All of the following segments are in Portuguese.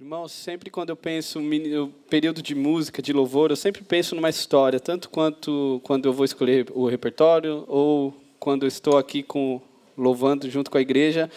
Irmãos, sempre quando eu penso no período de música, de louvor, eu sempre penso numa história, tanto quanto quando eu vou escolher o repertório ou quando eu estou aqui com louvando junto com a igreja.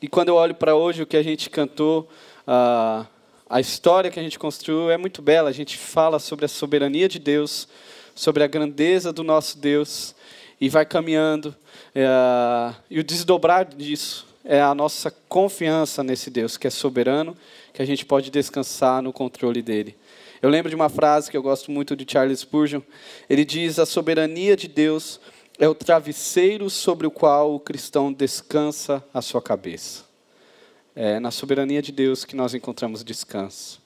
E quando eu olho para hoje o que a gente cantou, a, a história que a gente construiu é muito bela. A gente fala sobre a soberania de Deus, sobre a grandeza do nosso Deus e vai caminhando. É, e o desdobrar disso é a nossa confiança nesse Deus que é soberano que a gente pode descansar no controle dele. Eu lembro de uma frase que eu gosto muito de Charles Spurgeon. Ele diz: A soberania de Deus é o travesseiro sobre o qual o cristão descansa a sua cabeça. É na soberania de Deus que nós encontramos descanso.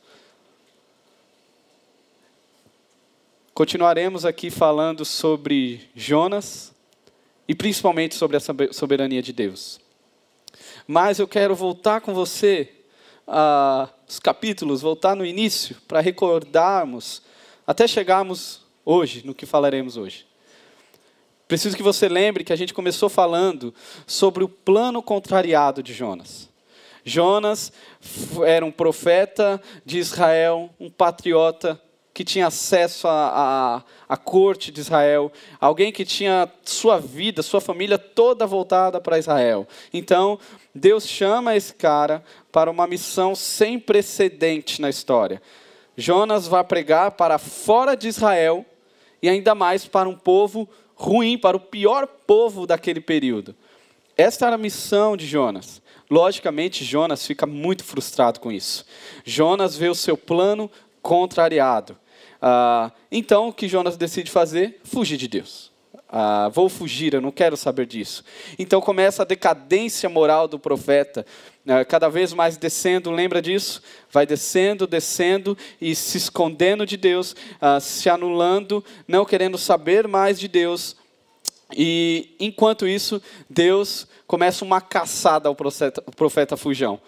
Continuaremos aqui falando sobre Jonas e principalmente sobre a soberania de Deus. Mas eu quero voltar com você ah, os capítulos, voltar no início, para recordarmos, até chegarmos hoje, no que falaremos hoje. Preciso que você lembre que a gente começou falando sobre o plano contrariado de Jonas. Jonas era um profeta de Israel, um patriota que tinha acesso à, à, à, corte de Israel, alguém que tinha sua vida, sua família toda voltada para Israel. Então, Deus chama esse cara para uma missão sem precedente na história. Jonas vai pregar para fora de Israel e ainda mais para um povo ruim, para o pior povo daquele período. Esta era a missão de Jonas. Logicamente, Jonas fica muito frustrado com isso. Jonas vê o seu plano contrariado. Ah, então, o que Jonas decide fazer? Fugir de Deus. Ah, vou fugir, eu não quero saber disso. Então começa a decadência moral do profeta, ah, cada vez mais descendo, lembra disso? Vai descendo, descendo e se escondendo de Deus, ah, se anulando, não querendo saber mais de Deus. E enquanto isso, Deus começa uma caçada ao profeta, profeta Fujão.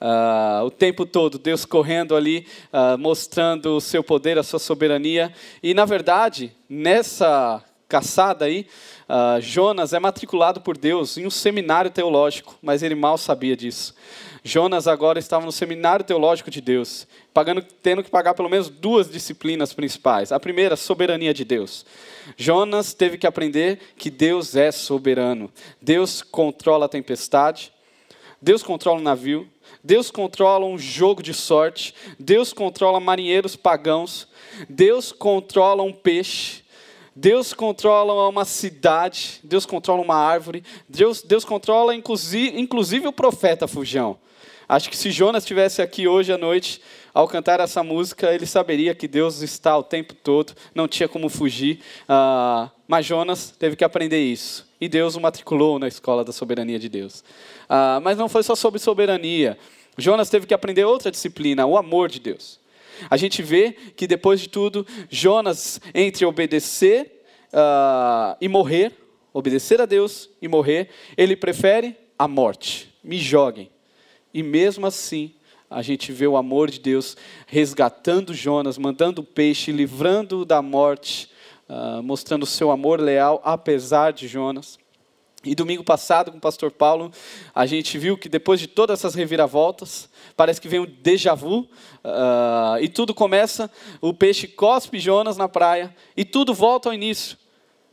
Uh, o tempo todo, Deus correndo ali, uh, mostrando o seu poder, a sua soberania. E, na verdade, nessa caçada aí, uh, Jonas é matriculado por Deus em um seminário teológico, mas ele mal sabia disso. Jonas agora estava no seminário teológico de Deus, pagando, tendo que pagar pelo menos duas disciplinas principais. A primeira, soberania de Deus. Jonas teve que aprender que Deus é soberano. Deus controla a tempestade, Deus controla o navio, Deus controla um jogo de sorte, Deus controla marinheiros pagãos, Deus controla um peixe, Deus controla uma cidade, Deus controla uma árvore, Deus, Deus controla inclusive, inclusive o profeta Fujão. Acho que se Jonas estivesse aqui hoje à noite, ao cantar essa música, ele saberia que Deus está o tempo todo, não tinha como fugir. Uh, mas Jonas teve que aprender isso. E Deus o matriculou na escola da soberania de Deus. Ah, mas não foi só sobre soberania. Jonas teve que aprender outra disciplina, o amor de Deus. A gente vê que depois de tudo, Jonas, entre obedecer uh, e morrer, obedecer a Deus e morrer, ele prefere a morte. Me joguem. E mesmo assim, a gente vê o amor de Deus resgatando Jonas, mandando o peixe, livrando da morte, uh, mostrando o seu amor leal apesar de Jonas. E domingo passado, com o pastor Paulo, a gente viu que depois de todas essas reviravoltas, parece que vem um déjà vu, uh, e tudo começa, o peixe cospe Jonas na praia, e tudo volta ao início.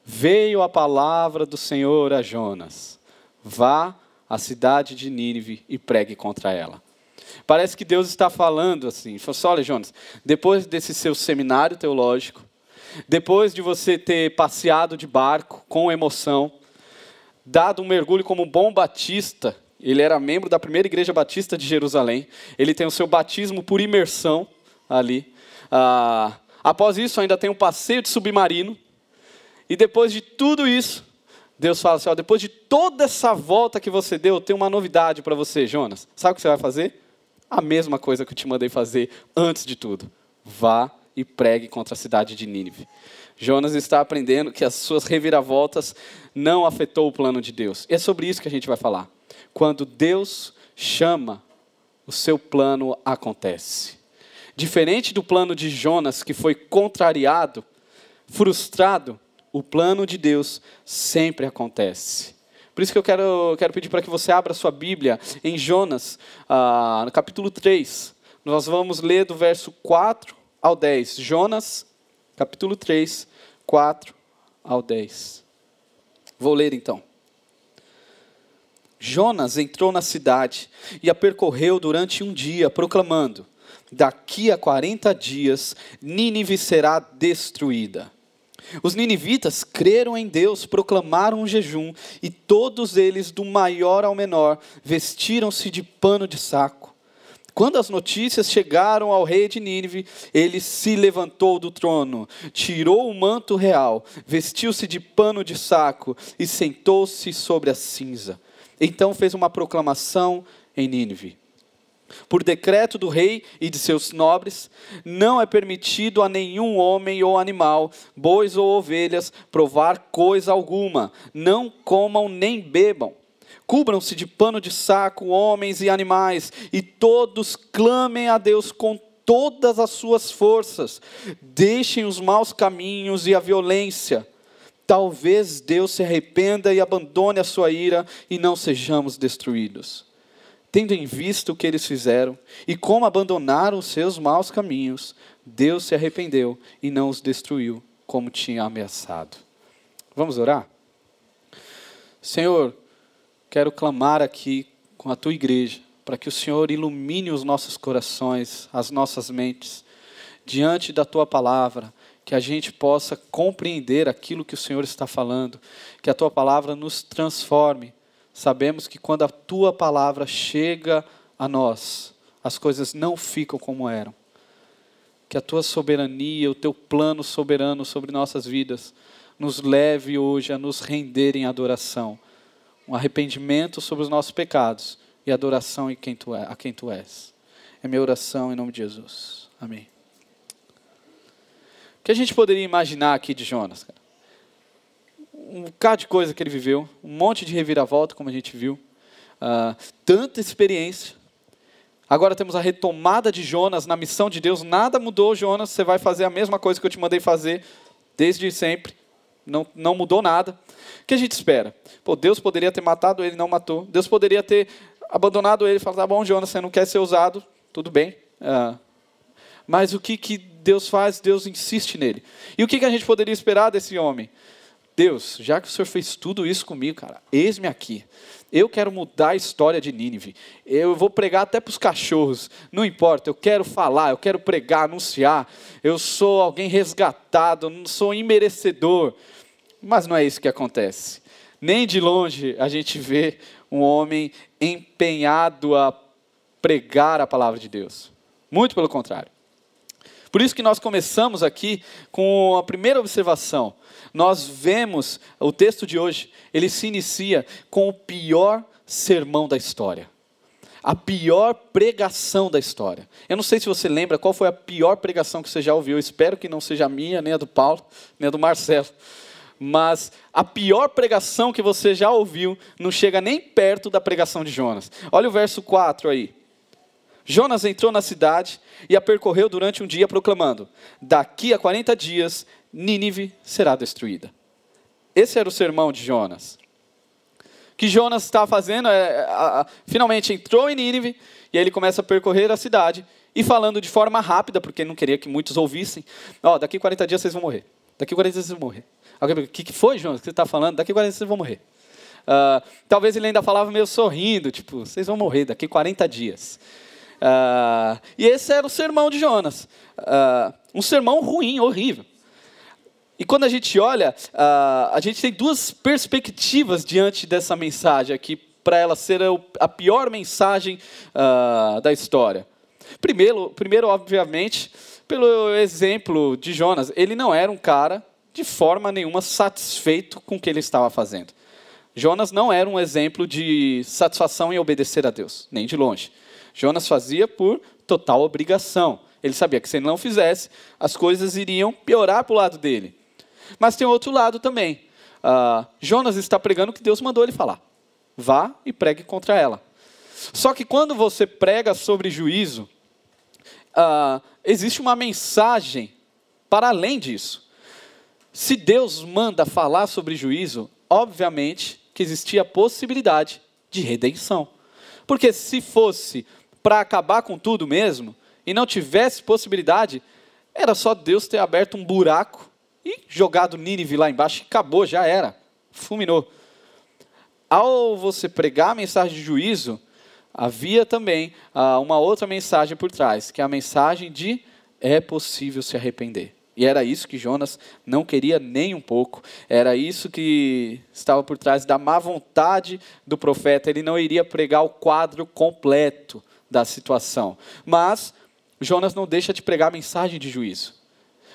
Veio a palavra do Senhor a Jonas: vá à cidade de Nínive e pregue contra ela. Parece que Deus está falando assim: falou assim, olha, Jonas, depois desse seu seminário teológico, depois de você ter passeado de barco com emoção, dado um mergulho como um bom batista, ele era membro da primeira igreja batista de Jerusalém, ele tem o seu batismo por imersão ali. Ah, após isso, ainda tem um passeio de submarino, e depois de tudo isso, Deus fala assim: ó, depois de toda essa volta que você deu, eu tenho uma novidade para você, Jonas. Sabe o que você vai fazer? A mesma coisa que eu te mandei fazer antes de tudo. Vá e pregue contra a cidade de Nínive. Jonas está aprendendo que as suas reviravoltas não afetou o plano de Deus. E é sobre isso que a gente vai falar. Quando Deus chama, o seu plano acontece. Diferente do plano de Jonas, que foi contrariado, frustrado, o plano de Deus sempre acontece. Por isso que eu quero, quero pedir para que você abra sua Bíblia em Jonas, ah, no capítulo 3. Nós vamos ler do verso 4 ao 10. Jonas, capítulo 3, 4 ao 10. Vou ler então. Jonas entrou na cidade e a percorreu durante um dia, proclamando: Daqui a 40 dias, Nínive será destruída. Os ninivitas creram em Deus, proclamaram um jejum, e todos eles, do maior ao menor, vestiram-se de pano de saco. Quando as notícias chegaram ao rei de Nínive, ele se levantou do trono, tirou o manto real, vestiu-se de pano de saco e sentou-se sobre a cinza. Então fez uma proclamação em Nínive. Por decreto do rei e de seus nobres, não é permitido a nenhum homem ou animal, bois ou ovelhas, provar coisa alguma. Não comam nem bebam. Cubram-se de pano de saco homens e animais, e todos clamem a Deus com todas as suas forças. Deixem os maus caminhos e a violência talvez Deus se arrependa e abandone a sua ira e não sejamos destruídos. Tendo em vista o que eles fizeram e como abandonaram os seus maus caminhos, Deus se arrependeu e não os destruiu como tinha ameaçado. Vamos orar? Senhor, quero clamar aqui com a tua igreja para que o Senhor ilumine os nossos corações, as nossas mentes, diante da tua palavra que a gente possa compreender aquilo que o Senhor está falando, que a tua palavra nos transforme. Sabemos que quando a tua palavra chega a nós, as coisas não ficam como eram. Que a tua soberania, o teu plano soberano sobre nossas vidas, nos leve hoje a nos render em adoração, um arrependimento sobre os nossos pecados e adoração em quem tu é, a quem tu és. É minha oração em nome de Jesus. Amém que a gente poderia imaginar aqui de Jonas? Cara? Um bocado de coisa que ele viveu, um monte de reviravolta, como a gente viu, uh, tanta experiência. Agora temos a retomada de Jonas na missão de Deus. Nada mudou, Jonas. Você vai fazer a mesma coisa que eu te mandei fazer desde sempre. Não, não mudou nada. O que a gente espera? Pô, Deus poderia ter matado ele, não matou. Deus poderia ter abandonado ele e falado: tá bom, Jonas, você não quer ser usado, tudo bem. Uh, mas o que, que Deus faz, Deus insiste nele. E o que, que a gente poderia esperar desse homem? Deus, já que o Senhor fez tudo isso comigo, cara, eis-me aqui. Eu quero mudar a história de Nínive. Eu vou pregar até para os cachorros. Não importa, eu quero falar, eu quero pregar, anunciar. Eu sou alguém resgatado, não sou imerecedor. Mas não é isso que acontece. Nem de longe a gente vê um homem empenhado a pregar a palavra de Deus. Muito pelo contrário. Por isso que nós começamos aqui com a primeira observação. Nós vemos o texto de hoje, ele se inicia com o pior sermão da história. A pior pregação da história. Eu não sei se você lembra qual foi a pior pregação que você já ouviu. Eu espero que não seja a minha, nem a do Paulo, nem a do Marcelo. Mas a pior pregação que você já ouviu não chega nem perto da pregação de Jonas. Olha o verso 4 aí. Jonas entrou na cidade e a percorreu durante um dia, proclamando: Daqui a 40 dias, Nínive será destruída. Esse era o sermão de Jonas. O que Jonas está fazendo é, a, a, finalmente entrou em Nínive e aí ele começa a percorrer a cidade e falando de forma rápida, porque não queria que muitos ouvissem: Ó, oh, daqui a 40 dias vocês vão morrer. Daqui a 40 dias vocês vão morrer. O que, que foi, Jonas, que você está falando? Daqui a 40 dias vocês vão morrer. Uh, talvez ele ainda falava meio sorrindo, tipo, vocês vão morrer daqui a 40 dias. Uh, e esse era o sermão de Jonas. Uh, um sermão ruim, horrível. E quando a gente olha, a gente tem duas perspectivas diante dessa mensagem aqui, para ela ser a pior mensagem da história. Primeiro, primeiro, obviamente, pelo exemplo de Jonas. Ele não era um cara, de forma nenhuma, satisfeito com o que ele estava fazendo. Jonas não era um exemplo de satisfação em obedecer a Deus, nem de longe. Jonas fazia por total obrigação. Ele sabia que se ele não fizesse, as coisas iriam piorar para o lado dele. Mas tem outro lado também. Uh, Jonas está pregando o que Deus mandou ele falar. Vá e pregue contra ela. Só que quando você prega sobre juízo, uh, existe uma mensagem para além disso. Se Deus manda falar sobre juízo, obviamente que existia a possibilidade de redenção. Porque se fosse para acabar com tudo mesmo, e não tivesse possibilidade, era só Deus ter aberto um buraco e jogado Nínive lá embaixo e acabou, já era. Fulminou. Ao você pregar a mensagem de juízo, havia também ah, uma outra mensagem por trás, que é a mensagem de é possível se arrepender. E era isso que Jonas não queria nem um pouco. Era isso que estava por trás da má vontade do profeta. Ele não iria pregar o quadro completo da situação. Mas Jonas não deixa de pregar a mensagem de juízo.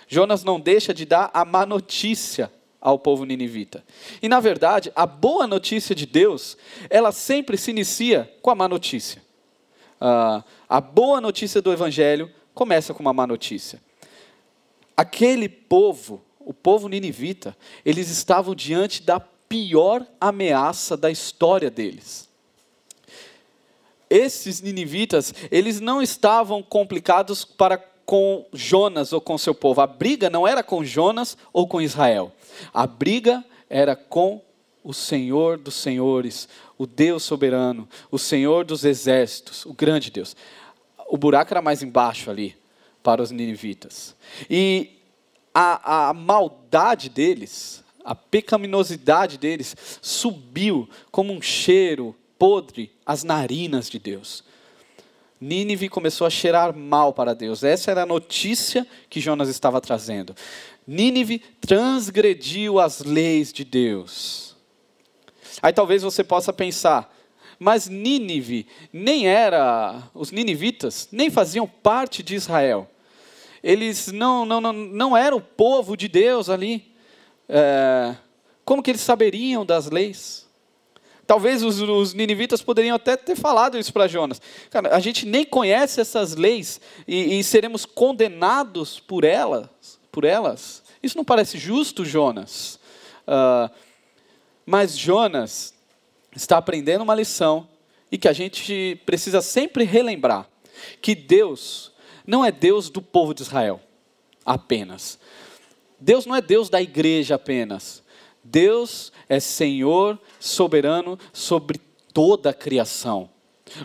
Jonas não deixa de dar a má notícia ao povo ninivita. E na verdade, a boa notícia de Deus, ela sempre se inicia com a má notícia. Uh, a boa notícia do Evangelho começa com uma má notícia. Aquele povo, o povo ninivita, eles estavam diante da pior ameaça da história deles. Esses ninivitas, eles não estavam complicados para com Jonas ou com seu povo. A briga não era com Jonas ou com Israel. A briga era com o Senhor dos senhores, o Deus soberano, o Senhor dos exércitos, o grande Deus. O buraco era mais embaixo ali para os ninivitas. E a, a maldade deles, a pecaminosidade deles, subiu como um cheiro podre às narinas de Deus. Nínive começou a cheirar mal para Deus. Essa era a notícia que Jonas estava trazendo. Nínive transgrediu as leis de Deus. Aí talvez você possa pensar, mas Nínive nem era, os ninivitas nem faziam parte de Israel. Eles não, não, não, não eram o povo de Deus ali. É, como que eles saberiam das leis? Talvez os, os, ninivitas poderiam até ter falado isso para Jonas. Cara, a gente nem conhece essas leis e, e, seremos condenados por elas, por elas. Isso não parece justo, Jonas. Uh, mas Jonas está aprendendo uma lição e que a gente precisa sempre relembrar que Deus não é Deus do povo de Israel apenas. Deus não é Deus da igreja apenas. Deus é Senhor soberano sobre toda a criação.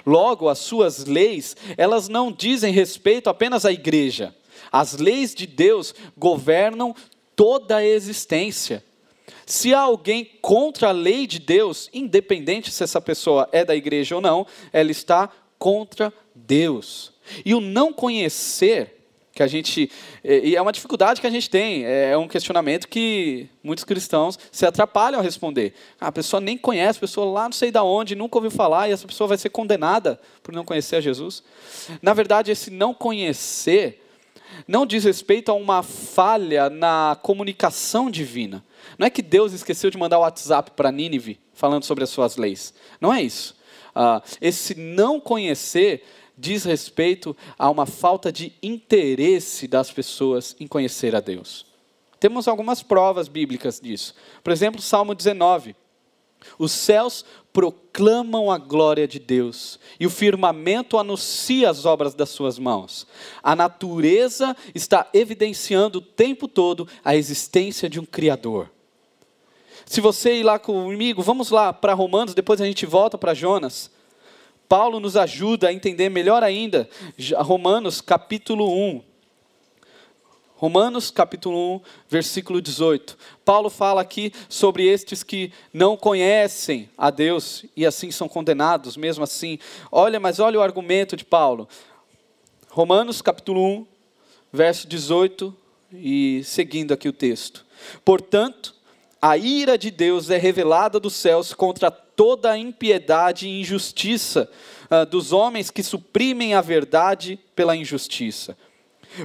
Logo, as suas leis, elas não dizem respeito apenas à igreja. As leis de Deus governam toda a existência. Se há alguém contra a lei de Deus, independente se essa pessoa é da igreja ou não, ela está contra Deus. E o não conhecer, que a gente. E é uma dificuldade que a gente tem, é um questionamento que muitos cristãos se atrapalham a responder. Ah, a pessoa nem conhece, a pessoa lá não sei de onde, nunca ouviu falar, e essa pessoa vai ser condenada por não conhecer a Jesus. Na verdade, esse não conhecer não diz respeito a uma falha na comunicação divina. Não é que Deus esqueceu de mandar o WhatsApp para Nínive falando sobre as suas leis. Não é isso. Ah, esse não conhecer diz respeito a uma falta de interesse das pessoas em conhecer a Deus. Temos algumas provas bíblicas disso. Por exemplo, Salmo 19. Os céus proclamam a glória de Deus, e o firmamento anuncia as obras das suas mãos. A natureza está evidenciando o tempo todo a existência de um Criador. Se você ir lá comigo, vamos lá para Romanos, depois a gente volta para Jonas. Paulo nos ajuda a entender melhor ainda Romanos capítulo 1. Romanos capítulo 1, versículo 18. Paulo fala aqui sobre estes que não conhecem a Deus e assim são condenados, mesmo assim. Olha, mas olha o argumento de Paulo. Romanos capítulo 1, verso 18 e seguindo aqui o texto. Portanto, a ira de Deus é revelada dos céus contra toda a impiedade e injustiça uh, dos homens que suprimem a verdade pela injustiça.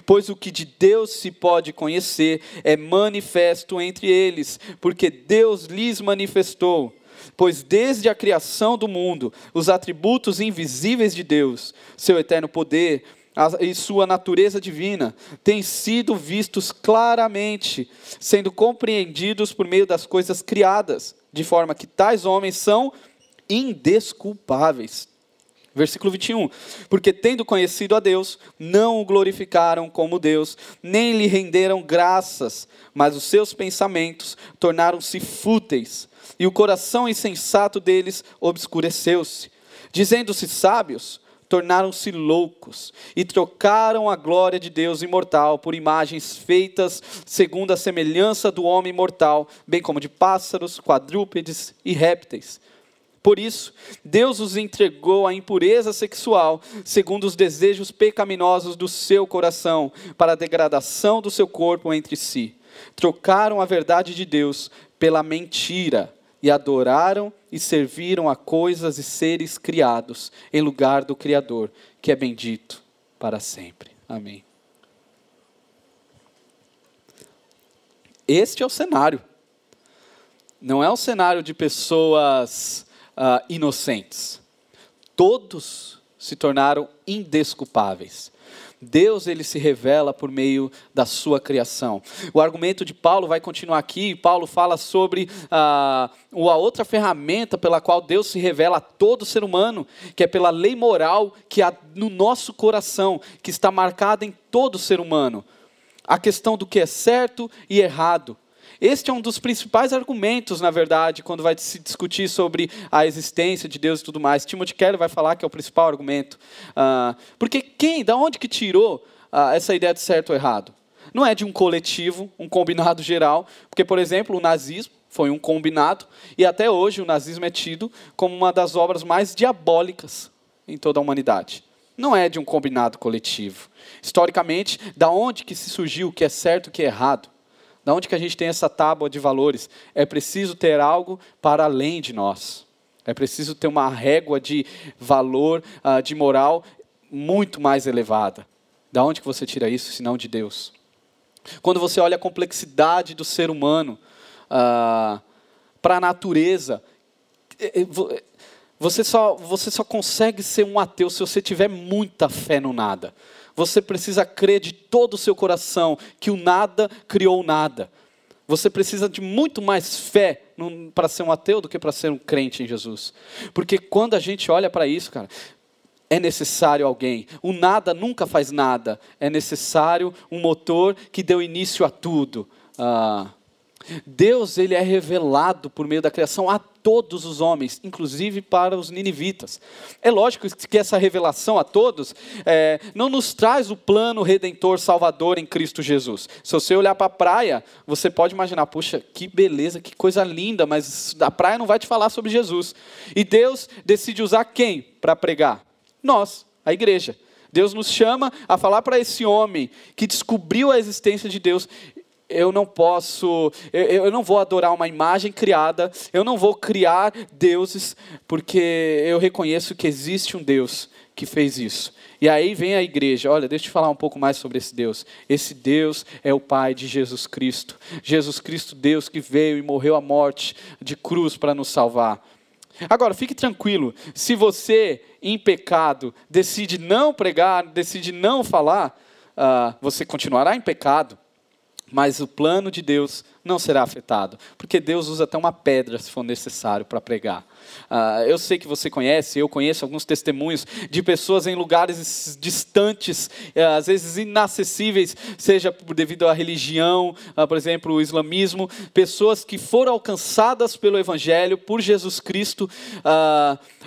Pois o que de Deus se pode conhecer é manifesto entre eles, porque Deus lhes manifestou. Pois desde a criação do mundo, os atributos invisíveis de Deus, seu eterno poder, e sua natureza divina têm sido vistos claramente, sendo compreendidos por meio das coisas criadas de forma que tais homens são indesculpáveis. Versículo 21. Porque tendo conhecido a Deus, não o glorificaram como Deus, nem lhe renderam graças, mas os seus pensamentos tornaram-se fúteis, e o coração insensato deles obscureceu-se. Dizendo-se sábios, tornaram-se loucos e trocaram a glória de Deus imortal por imagens feitas segundo a semelhança do homem mortal, bem como de pássaros, quadrúpedes e répteis. Por isso, Deus os entregou à impureza sexual, segundo os desejos pecaminosos do seu coração, para a degradação do seu corpo entre si. Trocaram a verdade de Deus pela mentira e adoraram e serviram a coisas e seres criados em lugar do Criador, que é bendito para sempre. Amém. Este é o cenário. Não é o cenário de pessoas uh, inocentes. Todos se tornaram indesculpáveis. Deus ele se revela por meio da sua criação. O argumento de Paulo vai continuar aqui. Paulo fala sobre ah, a outra ferramenta pela qual Deus se revela a todo ser humano, que é pela lei moral que há no nosso coração, que está marcada em todo ser humano. A questão do que é certo e errado. Este é um dos principais argumentos, na verdade, quando vai se discutir sobre a existência de Deus e tudo mais. Timothy Keller vai falar que é o principal argumento. Uh, porque quem, da onde que tirou uh, essa ideia de certo ou errado? Não é de um coletivo, um combinado geral. Porque, por exemplo, o nazismo foi um combinado, e até hoje o nazismo é tido como uma das obras mais diabólicas em toda a humanidade. Não é de um combinado coletivo. Historicamente, da onde que se surgiu o que é certo e o que é errado? Da onde que a gente tem essa tábua de valores? É preciso ter algo para além de nós. É preciso ter uma régua de valor, uh, de moral muito mais elevada. Da onde que você tira isso, se não de Deus? Quando você olha a complexidade do ser humano uh, para a natureza, é, é, você só, você só consegue ser um ateu se você tiver muita fé no nada. Você precisa crer de todo o seu coração que o nada criou nada. Você precisa de muito mais fé para ser um ateu do que para ser um crente em Jesus. Porque quando a gente olha para isso, cara, é necessário alguém. O nada nunca faz nada. É necessário um motor que deu início a tudo. Ah, Deus ele é revelado por meio da criação a todos os homens, inclusive para os ninivitas. É lógico que essa revelação a todos é, não nos traz o plano redentor salvador em Cristo Jesus. Se você olhar para a praia, você pode imaginar, puxa, que beleza, que coisa linda, mas a praia não vai te falar sobre Jesus. E Deus decide usar quem para pregar? Nós, a igreja. Deus nos chama a falar para esse homem que descobriu a existência de Deus eu não posso, eu, eu, não vou adorar uma imagem criada, eu não vou criar deuses, porque eu reconheço que existe um Deus que fez isso. E aí vem a igreja, olha, deixa eu te falar um pouco mais sobre esse Deus. Esse Deus é o Pai de Jesus Cristo. Jesus Cristo, Deus que veio e morreu a morte de cruz para nos salvar. Agora, fique tranquilo, se você, em pecado, decide não pregar, decide não falar, uh, você continuará em pecado mas o plano de Deus não será afetado, porque Deus usa até uma pedra se for necessário para pregar. Uh, eu sei que você conhece, eu conheço alguns testemunhos de pessoas em lugares distantes, uh, às vezes inacessíveis, seja devido à religião, uh, por exemplo, o islamismo, pessoas que foram alcançadas pelo Evangelho, por Jesus Cristo,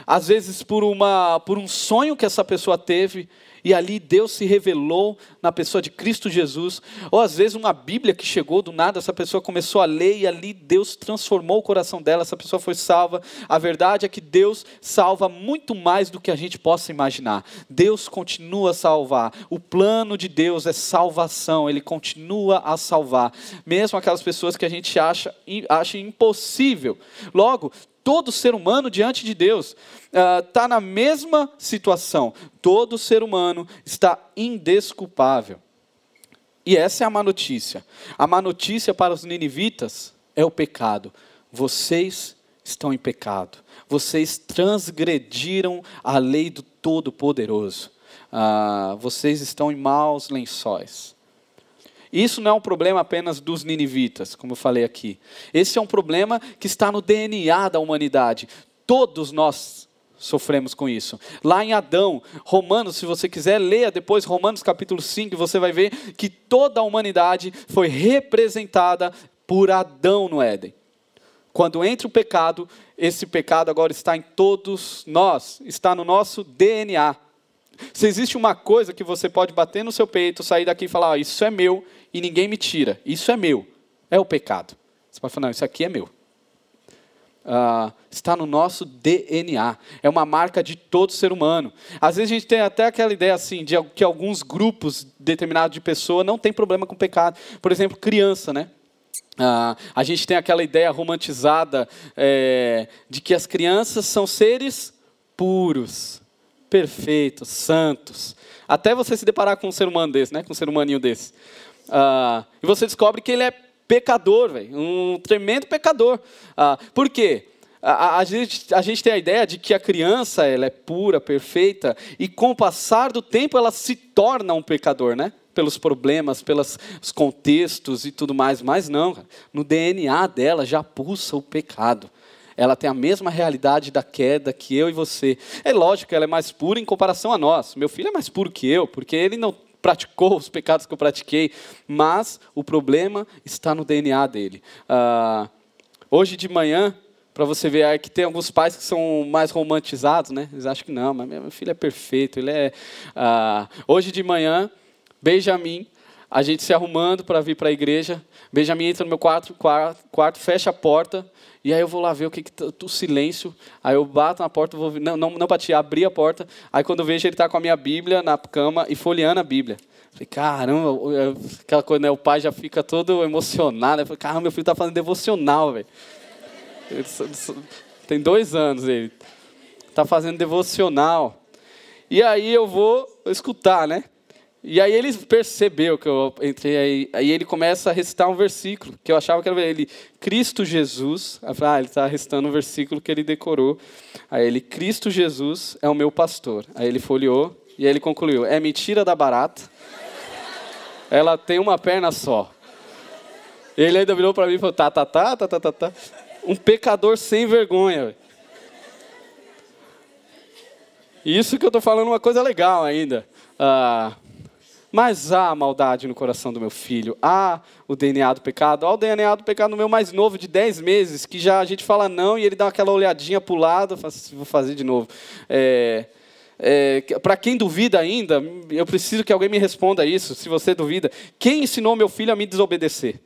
às vezes por, uma, por um sonho que essa pessoa teve e ali Deus se revelou na pessoa de Cristo Jesus, ou às vezes uma Bíblia que chegou do nada, essa pessoa começou a ler e ali Deus transformou o coração dela, essa pessoa foi salva. A verdade é que Deus salva muito mais do que a gente possa imaginar. Deus continua a salvar. O plano de Deus é salvação, ele continua a salvar, mesmo aquelas pessoas que a gente acha, acha impossível. Logo, todo ser humano diante de Deus está ah, uh, na mesma situação. Todo ser humano está indesculpável. E essa é a má notícia. A má notícia para os ninivitas é o pecado. Vocês estão em pecado. Vocês transgrediram a lei do Todo-Poderoso. Uh, vocês estão em maus lençóis. Isso não é um problema apenas dos ninivitas, como eu falei aqui. Esse é um problema que está no DNA da humanidade. Todos nós sofremos com isso. Lá em Adão, Romanos, se você quiser, leia depois Romanos capítulo 5, você vai ver que toda a humanidade foi representada por Adão no Éden. Quando entra o pecado, esse pecado agora está em todos nós, está no nosso DNA. Se existe uma coisa que você pode bater no seu peito, sair daqui e falar, oh, isso é meu e ninguém me tira, isso é meu, é o pecado. Você pode falar, não, isso aqui é meu. Uh, está no nosso DNA. É uma marca de todo ser humano. Às vezes a gente tem até aquela ideia assim de que alguns grupos determinados de pessoa não tem problema com pecado. Por exemplo, criança, né? Uh, a gente tem aquela ideia romantizada é, de que as crianças são seres puros, perfeitos, santos. Até você se deparar com um ser humano desse, né? Com um ser humaninho desse. Uh, e você descobre que ele é pecador, véio, um tremendo pecador. Ah, por quê? A, a, gente, a gente tem a ideia de que a criança ela é pura, perfeita, e com o passar do tempo ela se torna um pecador, né? Pelos problemas, pelos contextos e tudo mais. Mas não, no DNA dela já pulsa o pecado. Ela tem a mesma realidade da queda que eu e você. É lógico que ela é mais pura em comparação a nós. Meu filho é mais puro que eu, porque ele não praticou os pecados que eu pratiquei, mas o problema está no DNA dele. Ah, hoje de manhã, para você ver aí que tem alguns pais que são mais romantizados, né? Eles acham que não, mas meu filho é perfeito, ele é. Ah, hoje de manhã, Benjamin, a gente se arrumando para vir para a igreja, Benjamin entra no meu quarto, quarto, quarto, fecha a porta, e aí eu vou lá ver o que, que tá, o silêncio. Aí eu bato na porta, vou não, não, não bati, abri a porta. Aí quando eu vejo ele está com a minha Bíblia na cama e folheando a Bíblia. Falei, caramba, aquela coisa, né? O pai já fica todo emocionado. Eu falei, caramba, meu filho está fazendo devocional, velho. Tem dois anos ele. Está fazendo devocional. E aí eu vou escutar, né? E aí ele percebeu que eu entrei aí. Aí ele começa a recitar um versículo, que eu achava que era ele. Cristo Jesus. Ah, ele está recitando um versículo que ele decorou. Aí ele, Cristo Jesus é o meu pastor. Aí ele folheou e aí ele concluiu: é mentira da barata. Ela tem uma perna só. Ele ainda virou para mim e falou: tá, tá, tá, tá, tá, tá, tá. Um pecador sem vergonha. Isso que eu estou falando uma coisa legal ainda. Ah, mas há maldade no coração do meu filho, há o DNA do pecado, há o DNA do pecado no meu mais novo, de 10 meses, que já a gente fala não e ele dá aquela olhadinha para o lado, assim, vou fazer de novo. É, é, para quem duvida ainda, eu preciso que alguém me responda isso, se você duvida. Quem ensinou meu filho a me desobedecer?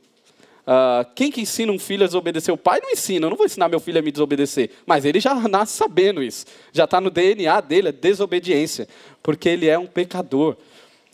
Uh, quem que ensina um filho a desobedecer? O pai não ensina, eu não vou ensinar meu filho a me desobedecer. Mas ele já nasce sabendo isso. Já está no DNA dele, a desobediência. Porque ele é um pecador.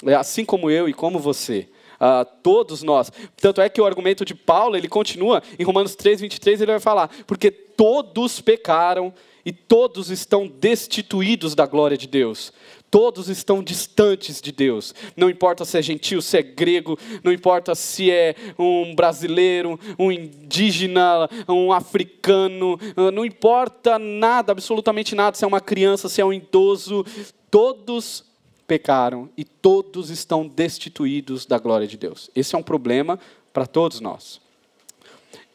É assim como eu e como você. Uh, todos nós. Tanto é que o argumento de Paulo, ele continua em Romanos 3, 23, ele vai falar, porque todos pecaram e todos estão destituídos da glória de Deus. Todos estão distantes de Deus. Não importa se é gentil, se é grego, não importa se é um brasileiro, um indígena, um africano, ah, não importa nada, absolutamente nada, se é uma criança, se é um idoso, todos pecaram e todos estão destituídos da glória de Deus. Esse é um problema para todos nós.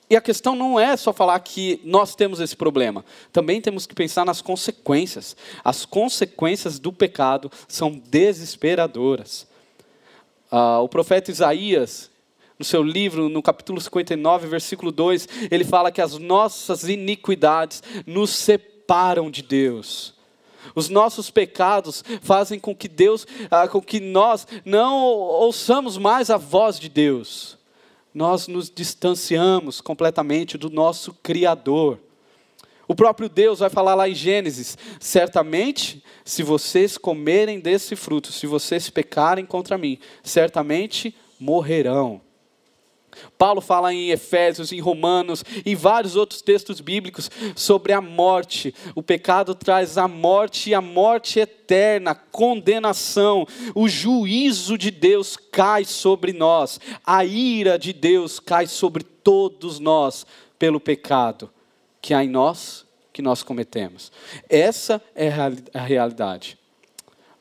E a questão não é só falar que nós temos esse problema, também temos que pensar nas consequências. As consequências do pecado são desesperadoras. Uh, o profeta Isaías, no seu livro, no capítulo 59, versículo 2, ele fala que as nossas iniquidades nos separam de Deus. Os nossos pecados fazem com que Deus, ah, com que nós não ouçamos mais a voz de Deus. Nós nos distanciamos completamente do nosso Criador. O próprio Deus vai falar lá em Gênesis: certamente, se vocês comerem desse fruto, se vocês pecarem contra mim, certamente morrerão. Paulo fala em Efésios, em Romanos, em vários outros textos bíblicos sobre a morte. O pecado traz a morte e a morte eterna, condenação. O juízo de Deus cai sobre nós. A ira de Deus cai sobre todos nós pelo pecado que há em nós, que nós cometemos. Essa é a realidade.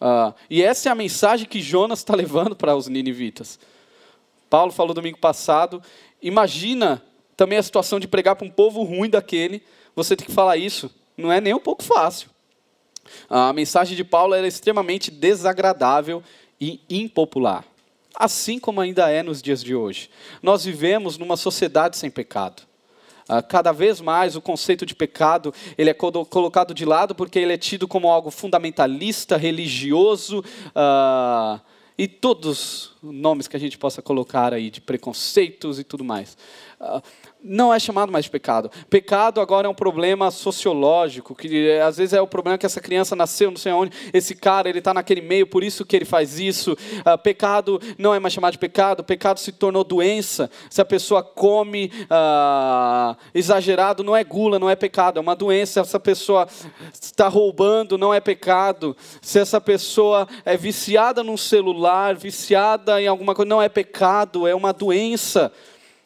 Uh, e essa é a mensagem que Jonas está levando para os ninivitas. Paulo falou domingo passado. Imagina também a situação de pregar para um povo ruim daquele. Você tem que falar isso. Não é nem um pouco fácil. A mensagem de Paulo era extremamente desagradável e impopular. Assim como ainda é nos dias de hoje. Nós vivemos numa sociedade sem pecado. Uh, cada vez mais o conceito de pecado ele é colocado de lado porque ele é tido como algo fundamentalista, religioso uh, e todos os nomes que a gente possa colocar aí de preconceitos e tudo mais. Não é chamado mais de pecado. Pecado agora é um problema sociológico, que é, às vezes é o problema que essa criança nasceu, não sei onde, esse cara, ele está naquele meio, por isso que ele faz isso. Uh, pecado não é mais chamado de pecado, pecado se tornou doença. Se a pessoa come uh, exagerado, não é gula, não é pecado, é uma doença. Se essa pessoa está roubando, não é pecado. Se essa pessoa é viciada num celular, viciada em alguma coisa, não é pecado, é uma doença.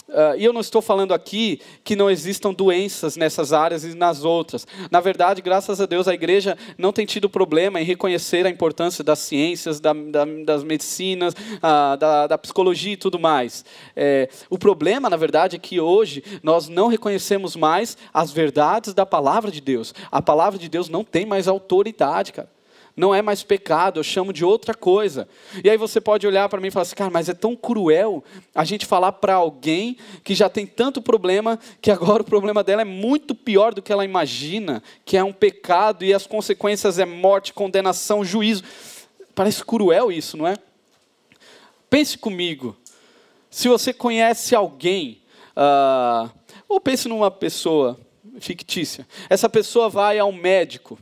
Uh, e eu não estou falando aqui que não existam doenças nessas áreas e nas outras. Na verdade, graças a Deus, a igreja não tem tido problema em reconhecer a importância das ciências, da, da, das medicinas, uh, da, da, psicologia e tudo mais. É, o problema, na verdade, é que hoje nós não reconhecemos mais as verdades da palavra de Deus. A palavra de Deus não tem mais autoridade, cara não é mais pecado, eu chamo de outra coisa. E aí você pode olhar para mim e falar assim, cara, mas é tão cruel a gente falar para alguém que já tem tanto problema, que agora o problema dela é muito pior do que ela imagina, que é um pecado e as consequências é morte, condenação, juízo. Parece cruel isso, não é? Pense comigo, se você conhece alguém, uh, ou pense numa pessoa fictícia, essa pessoa vai ao médico,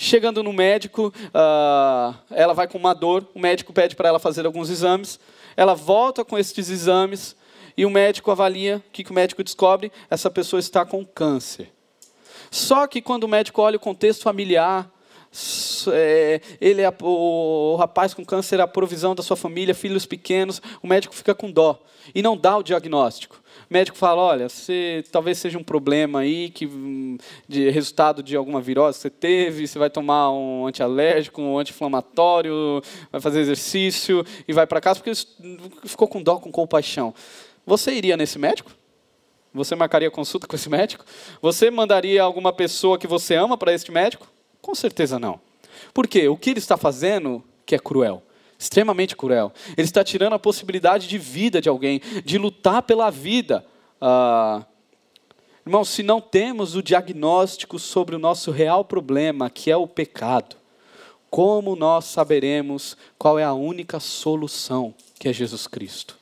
Chegando no médico, uh, ela vai com uma dor, o médico pede para ela fazer alguns exames, ela volta com esses exames e o médico avalia, o que, que o médico descobre? Essa pessoa está com câncer. Só que quando o médico olha o contexto familiar, é, ele é, o, o rapaz com câncer a provisão da sua família, filhos pequenos, o médico fica com dó e não dá o diagnóstico. O médico fala, olha, você, talvez seja um problema aí, que, de resultado de alguma virose que você teve, você vai tomar um antialérgico, um anti-inflamatório, vai fazer exercício e vai para casa, porque ficou com dó, com compaixão. Você iria nesse médico? Você marcaria consulta com esse médico? Você mandaria alguma pessoa que você ama para este médico? Com certeza não. Por quê? O que ele está fazendo que é cruel? Extremamente cruel. Ele está tirando a possibilidade de vida de alguém, de lutar pela vida. Ah, se não temos o diagnóstico sobre o nosso real problema, que é o pecado, como nós saberemos qual é a única solução, que é Jesus Cristo?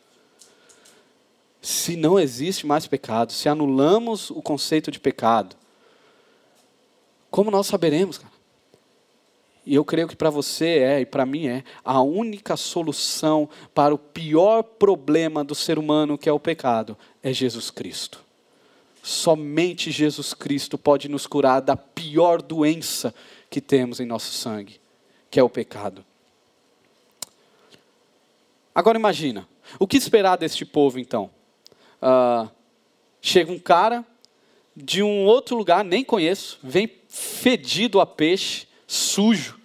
Se não existe mais pecado, se anulamos o conceito de pecado, como nós saberemos, cara? E eu creio que para você é, e para mim é, a única solução para o pior problema do ser humano, que é o pecado, é Jesus Cristo. Somente Jesus Cristo pode nos curar da pior doença que temos em nosso sangue, que é o pecado. Agora imagina, o que esperar deste povo então? Uh, chega um cara de um outro lugar, nem conheço, vem fedido a peixe, sujo,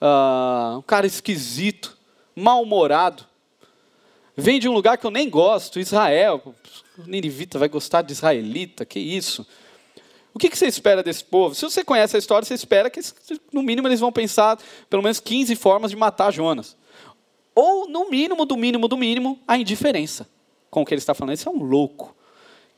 uh, um cara esquisito, mal-humorado. Vem de um lugar que eu nem gosto, Israel. O Ninivita vai gostar de israelita, que isso? O que, que você espera desse povo? Se você conhece a história, você espera que, no mínimo, eles vão pensar pelo menos 15 formas de matar Jonas. Ou, no mínimo, do mínimo, do mínimo, a indiferença com o que ele está falando. Esse é um louco.